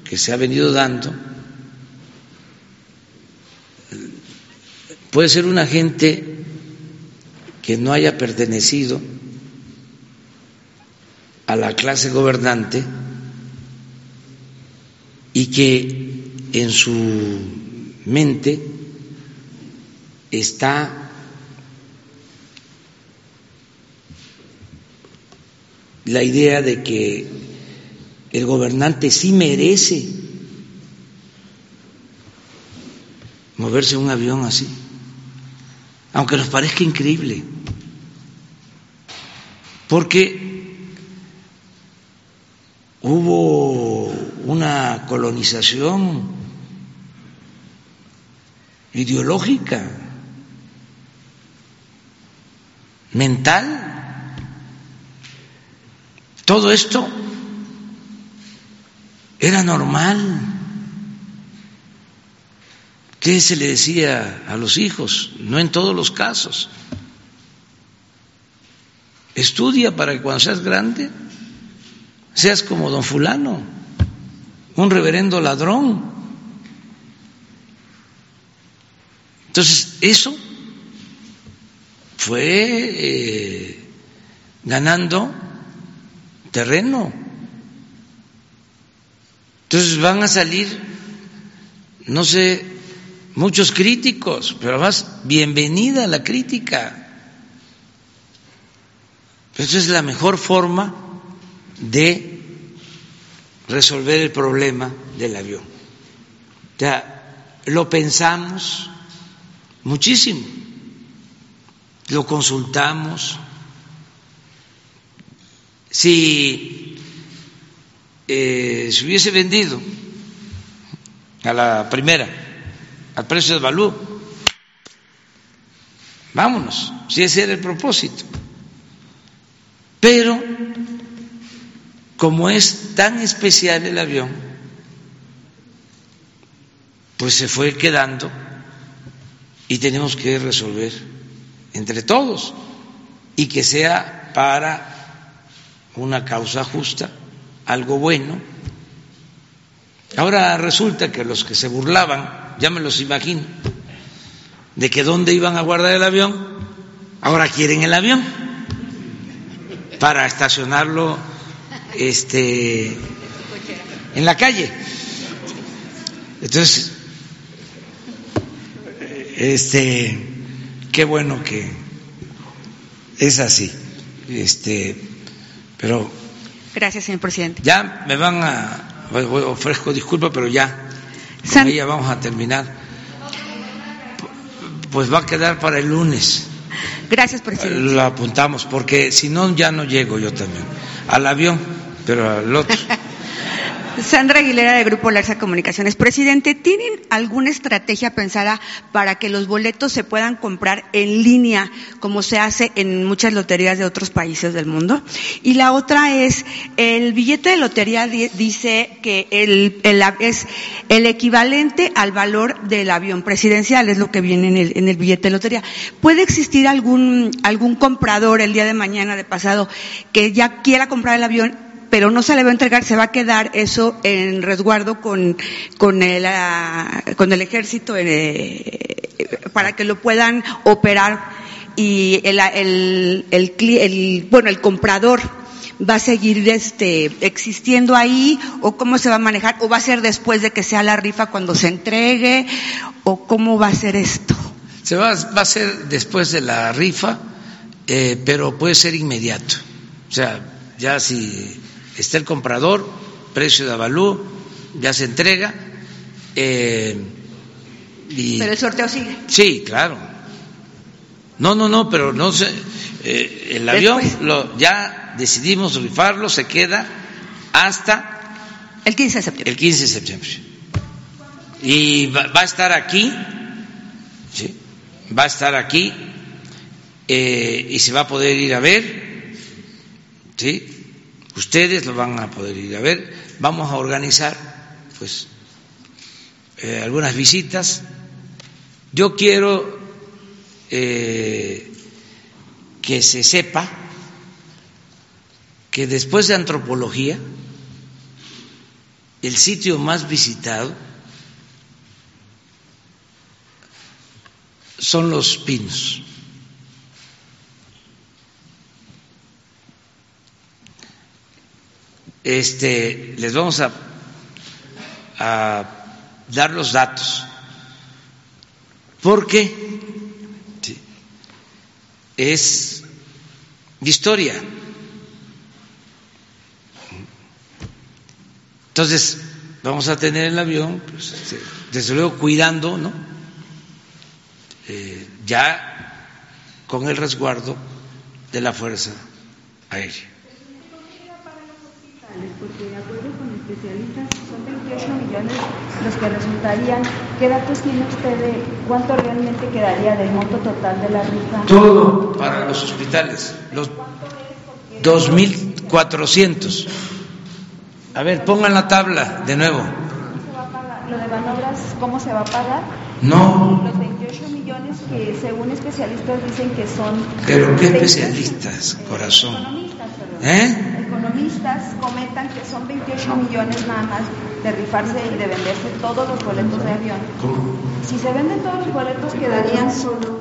que se ha venido dando. Puede ser una gente que no haya pertenecido a la clase gobernante y que en su mente está la idea de que el gobernante sí merece moverse un avión así, aunque nos parezca increíble porque hubo una colonización ideológica, mental. Todo esto era normal. ¿Qué se le decía a los hijos? No en todos los casos. Estudia para que cuando seas grande seas como don fulano, un reverendo ladrón. Entonces, eso fue eh, ganando terreno. Entonces van a salir, no sé, muchos críticos, pero más bienvenida la crítica. Esa es la mejor forma de resolver el problema del avión. Ya lo pensamos muchísimo, lo consultamos. Si eh, se hubiese vendido a la primera, al precio de valor, vámonos, si ese era el propósito. Pero, como es tan especial el avión, pues se fue quedando y tenemos que resolver entre todos y que sea para una causa justa, algo bueno. Ahora resulta que los que se burlaban, ya me los imagino, de que dónde iban a guardar el avión, ahora quieren el avión para estacionarlo este, en la calle. Entonces, este, qué bueno que es así. Este, pero. Gracias, señor presidente. Ya me van a. Ofrezco disculpas, pero ya. Con ella vamos a terminar. Pues va a quedar para el lunes. Gracias, presidente. Lo apuntamos, porque si no, ya no llego yo también. Al avión, pero al otro. Sandra Aguilera de Grupo Larsa Comunicaciones. Presidente, ¿tienen alguna estrategia pensada para que los boletos se puedan comprar en línea, como se hace en muchas loterías de otros países del mundo? Y la otra es, el billete de lotería dice que el, es el equivalente al valor del avión presidencial, es lo que viene en el, en el billete de lotería. ¿Puede existir algún, algún comprador el día de mañana, de pasado, que ya quiera comprar el avión pero no se le va a entregar, se va a quedar eso en resguardo con, con, el, ah, con el ejército eh, para que lo puedan operar y el, el, el, bueno, el comprador va a seguir este, existiendo ahí o cómo se va a manejar o va a ser después de que sea la rifa cuando se entregue o cómo va a ser esto. Se va, va a ser después de la rifa, eh, pero puede ser inmediato. O sea, ya si está el comprador, precio de avalú, ya se entrega. Eh, pero el sorteo sigue. Sí, claro. No, no, no, pero no sé. Eh, el avión lo, ya decidimos rifarlo, se queda hasta. El 15 de septiembre. El 15 de septiembre. Y va, a estar aquí, ¿sí? va a estar aquí eh, y se va a poder ir a ver, ¿sí? Ustedes lo van a poder ir a ver. Vamos a organizar, pues, eh, algunas visitas. Yo quiero eh, que se sepa que después de antropología, el sitio más visitado son los pinos. Este, les vamos a, dar los datos. Porque es historia. Entonces, vamos a tener el avión, pues, este, desde luego cuidando, ¿no? Eh, ya con el resguardo de la Fuerza Aérea porque de acuerdo con especialistas son 28 millones los que resultarían. ¿Qué datos tiene usted de cuánto realmente quedaría del monto total de la rifa? Todo para los hospitales, los 2.400. A ver, pongan la tabla de nuevo. Lo de manobras, ¿cómo se va a pagar? No. Los 28 millones que según especialistas dicen que son... ¿Pero qué 28 especialistas, corazón? ¿Eh? Economistas comentan que son 28 millones nada más de rifarse y de venderse todos los boletos de avión. ¿Cómo? Si se venden todos los boletos quedarían solo.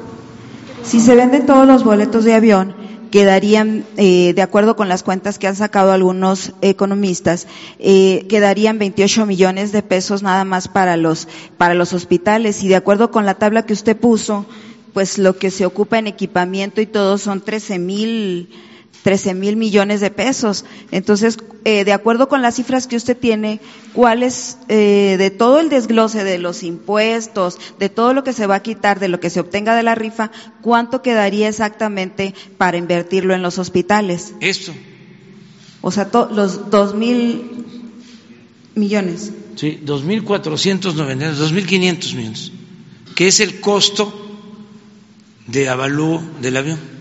Si se venden todos los boletos de avión quedarían, eh, de acuerdo con las cuentas que han sacado algunos economistas, eh, quedarían 28 millones de pesos nada más para los para los hospitales y de acuerdo con la tabla que usted puso, pues lo que se ocupa en equipamiento y todo son 13 mil 13 mil millones de pesos. Entonces, eh, de acuerdo con las cifras que usted tiene, ¿cuál es, eh, de todo el desglose de los impuestos, de todo lo que se va a quitar, de lo que se obtenga de la rifa, cuánto quedaría exactamente para invertirlo en los hospitales? Esto. O sea, to- los dos mil millones. Sí, 2.490, 2.500 millones, que es el costo de avalúo del avión.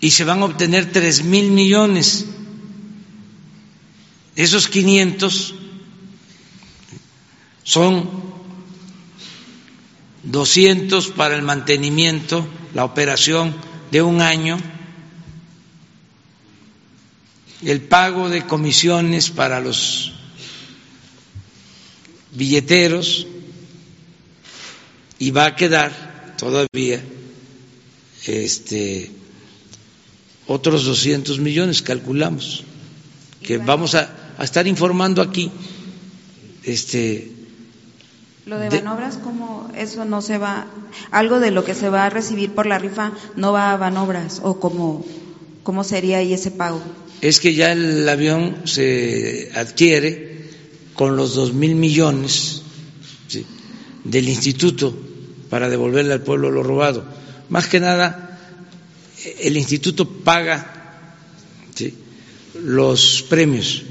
Y se van a obtener 3.000 millones. Esos 500 son 200 para el mantenimiento, la operación de un año, el pago de comisiones para los billeteros y va a quedar todavía este otros 200 millones calculamos que vamos a, a estar informando aquí este Lo de Banobras, ¿cómo eso no se va, algo de lo que se va a recibir por la rifa no va a Banobras o cómo, cómo sería ahí ese pago? es que ya el avión se adquiere con los dos mil millones ¿sí? del instituto para devolverle al pueblo lo robado. Más que nada, el instituto paga ¿sí? los premios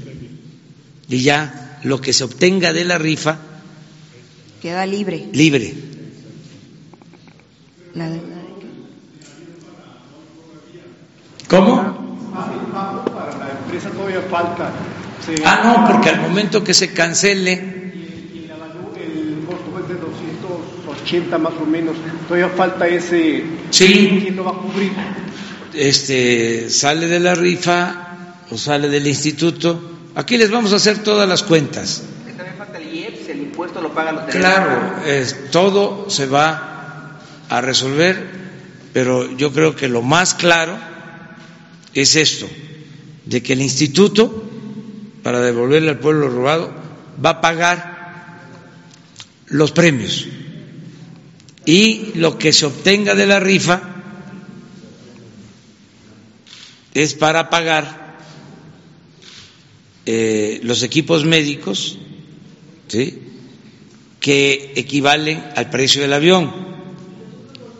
y ya lo que se obtenga de la rifa Queda libre. libre. La de- ¿Cómo? Para la empresa todavía falta. Se- Ah, no, porque al momento que se cancele Y la Banu, el costo es de 280 más o menos. Todavía falta ese. Sí. ¿Quién lo va a cubrir? este, sale de la rifa o sale del instituto. Aquí les vamos a hacer todas las cuentas. También falta el IEPS, el impuesto lo pagan los Claro, es- todo se va a resolver, pero yo creo que lo más claro es esto, de que el instituto, para devolverle al pueblo robado, va a pagar los premios y lo que se obtenga de la rifa es para pagar eh, los equipos médicos, ¿sí? que equivalen al precio del avión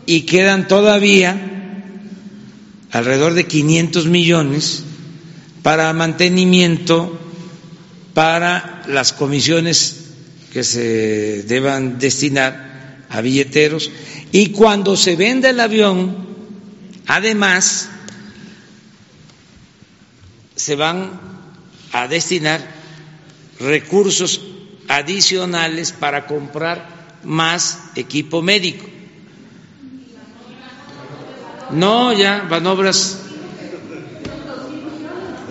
y quedan todavía alrededor de 500 millones para mantenimiento, para las comisiones que se deban destinar a billeteros y cuando se venda el avión, además, se van a destinar recursos adicionales para comprar más equipo médico. No, ya, Banobras.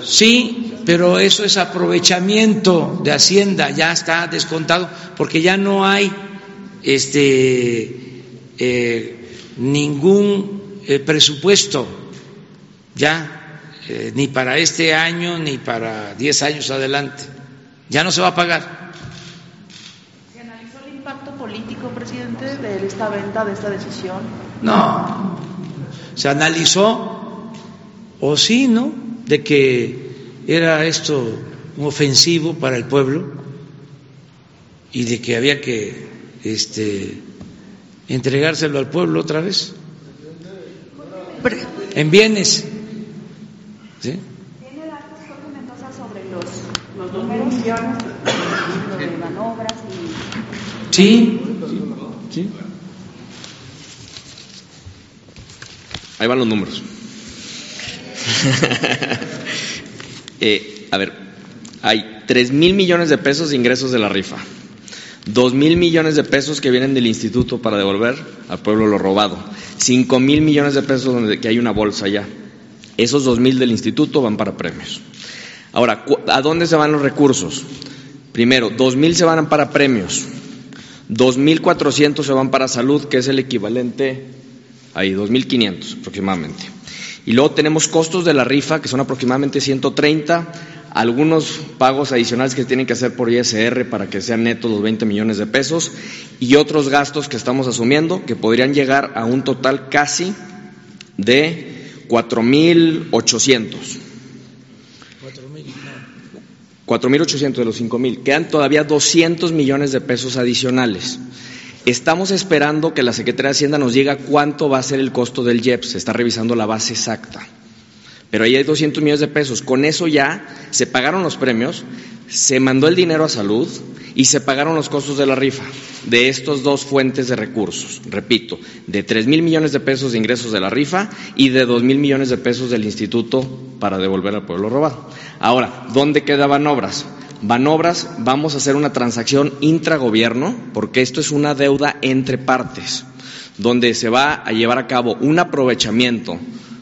Sí, pero eso es aprovechamiento de Hacienda, ya está descontado, porque ya no hay este eh, ningún eh, presupuesto ya eh, ni para este año ni para 10 años adelante. Ya no se va a pagar. ¿Se analizó el impacto político, presidente, de esta venta, de esta decisión? No, se analizó, o sí, ¿no?, de que era esto un ofensivo para el pueblo y de que había que este, entregárselo al pueblo otra vez en bienes. ¿sí? ¿Tiene datos Mendoza sobre los, los números lo de manobras y Sí, sí. Ahí van los números. Eh, a ver, hay 3 mil millones de pesos de ingresos de la rifa, Dos mil millones de pesos que vienen del instituto para devolver al pueblo lo robado. Cinco mil millones de pesos donde que hay una bolsa ya. Esos dos mil del instituto van para premios. Ahora, ¿a dónde se van los recursos? Primero, dos mil se van para premios. Dos mil cuatrocientos se van para salud, que es el equivalente ahí, dos mil quinientos aproximadamente. Y luego tenemos costos de la rifa, que son aproximadamente 130, algunos pagos adicionales que tienen que hacer por ISR para que sean netos los 20 millones de pesos y otros gastos que estamos asumiendo que podrían llegar a un total casi de 4.800. 4.800 de los 5.000. Quedan todavía 200 millones de pesos adicionales. Estamos esperando que la Secretaría de Hacienda nos diga cuánto va a ser el costo del IEPS. Se está revisando la base exacta. Pero ahí hay 200 millones de pesos. Con eso ya se pagaron los premios, se mandó el dinero a salud y se pagaron los costos de la rifa de estos dos fuentes de recursos. Repito, de 3 mil millones de pesos de ingresos de la rifa y de 2 mil millones de pesos del instituto para devolver al pueblo robado. Ahora, ¿dónde quedaban obras? Banobras, vamos a hacer una transacción intragobierno, porque esto es una deuda entre partes, donde se va a llevar a cabo un aprovechamiento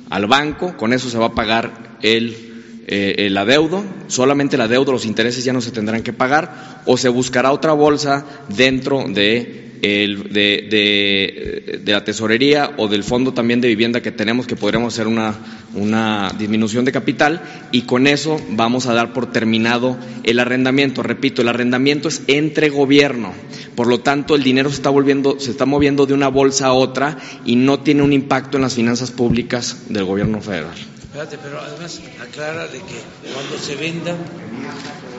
al banco, con eso se va a pagar el, eh, adeudo, solamente el adeudo, los intereses ya no se tendrán que pagar, o se buscará otra bolsa dentro de el, de, de, de, la tesorería o del fondo también de vivienda que tenemos, que podríamos hacer una, una disminución de capital y con eso vamos a dar por terminado el arrendamiento. Repito, el arrendamiento es entre gobierno, por lo tanto el dinero se está volviendo, se está moviendo de una bolsa a otra y no tiene un impacto en las finanzas públicas del gobierno federal. Espérate, pero además aclara de que cuando se venda.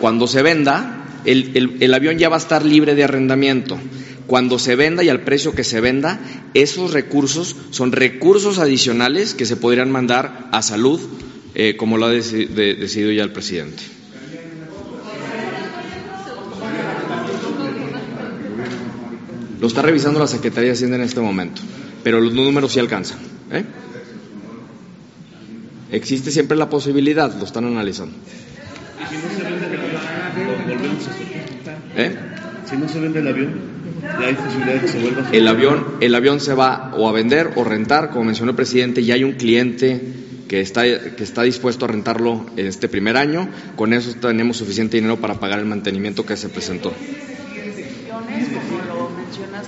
Cuando se venda, el, el, el avión ya va a estar libre de arrendamiento cuando se venda y al precio que se venda, esos recursos son recursos adicionales que se podrían mandar a salud, eh, como lo ha deci de, decidido ya el presidente. Lo está revisando la Secretaría de Hacienda en este momento, pero los números sí alcanzan. ¿eh? Existe siempre la posibilidad, lo están analizando. ¿Eh? Si no se vende el avión. ¿Hay posibilidad de que se vuelva a el avión, el avión se va o a vender o rentar, como mencionó el presidente, y hay un cliente que está, que está dispuesto a rentarlo en este primer año. Con eso tenemos suficiente dinero para pagar el mantenimiento que se presentó.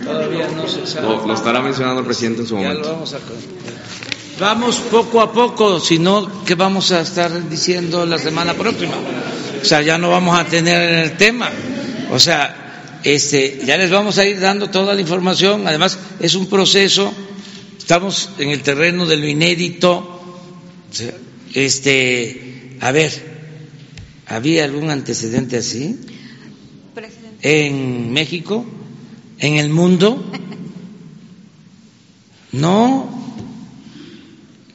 Todavía no se sabe. Lo, lo estará mencionando el presidente en su Ya momento. lo vamos a Vamos poco a poco, si no, ¿qué vamos a estar diciendo la semana próxima? O sea, ya no vamos a tener el tema. O sea, este, ya les vamos a ir dando toda la información. Además, es un proceso. Estamos en el terreno de lo inédito. Este, a ver, ¿había algún antecedente así? En México, en el mundo. No.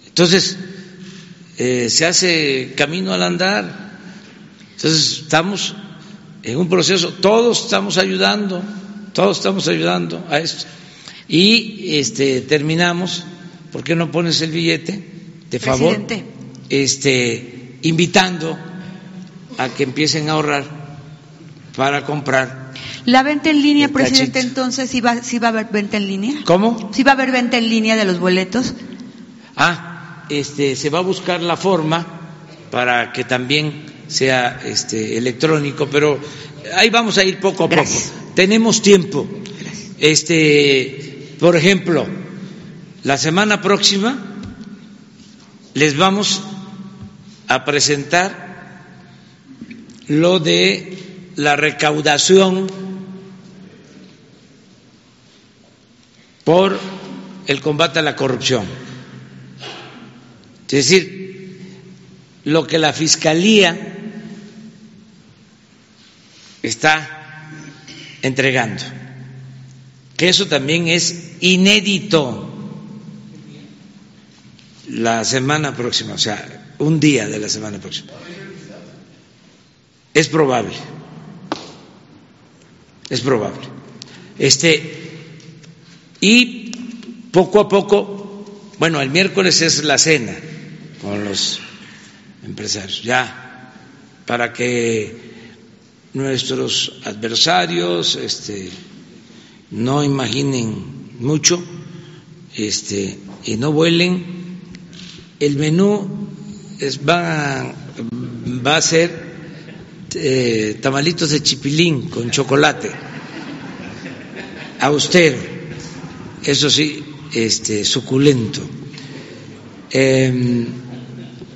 Entonces, eh, se hace camino al andar. Entonces, estamos en un proceso, todos estamos ayudando, todos estamos ayudando a esto. Y este, terminamos, ¿por qué no pones el billete? De favor, Presidente. este, invitando a que empiecen a ahorrar para comprar. La venta en línea, presidente, cachito. entonces, ¿sí va, sí va a haber venta en línea? ¿Cómo? ¿Sí va a haber venta en línea de los boletos? Ah, este, se va a buscar la forma para que también sea este, electrónico, pero ahí vamos a ir poco a poco. Tenemos tiempo. Este, por ejemplo, la semana próxima les vamos a presentar lo de la recaudación por el combate a la corrupción. Es decir, lo que la Fiscalía está entregando, que eso también es inédito la semana próxima, o sea, un día de la semana próxima. Es probable, es probable. Este, y poco a poco, bueno, el miércoles es la cena con los empresarios, ya, para que nuestros adversarios este, no imaginen mucho este, y no vuelen. El menú es, va, va a ser eh, tamalitos de chipilín con chocolate, austero, eso sí, este, suculento. Eh,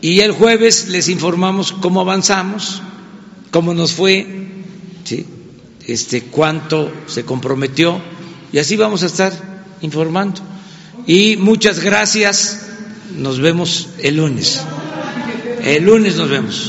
y el jueves les informamos cómo avanzamos, cómo nos fue, ¿sí? este, cuánto se comprometió, y así vamos a estar informando. Y muchas gracias, nos vemos el lunes. El lunes nos vemos.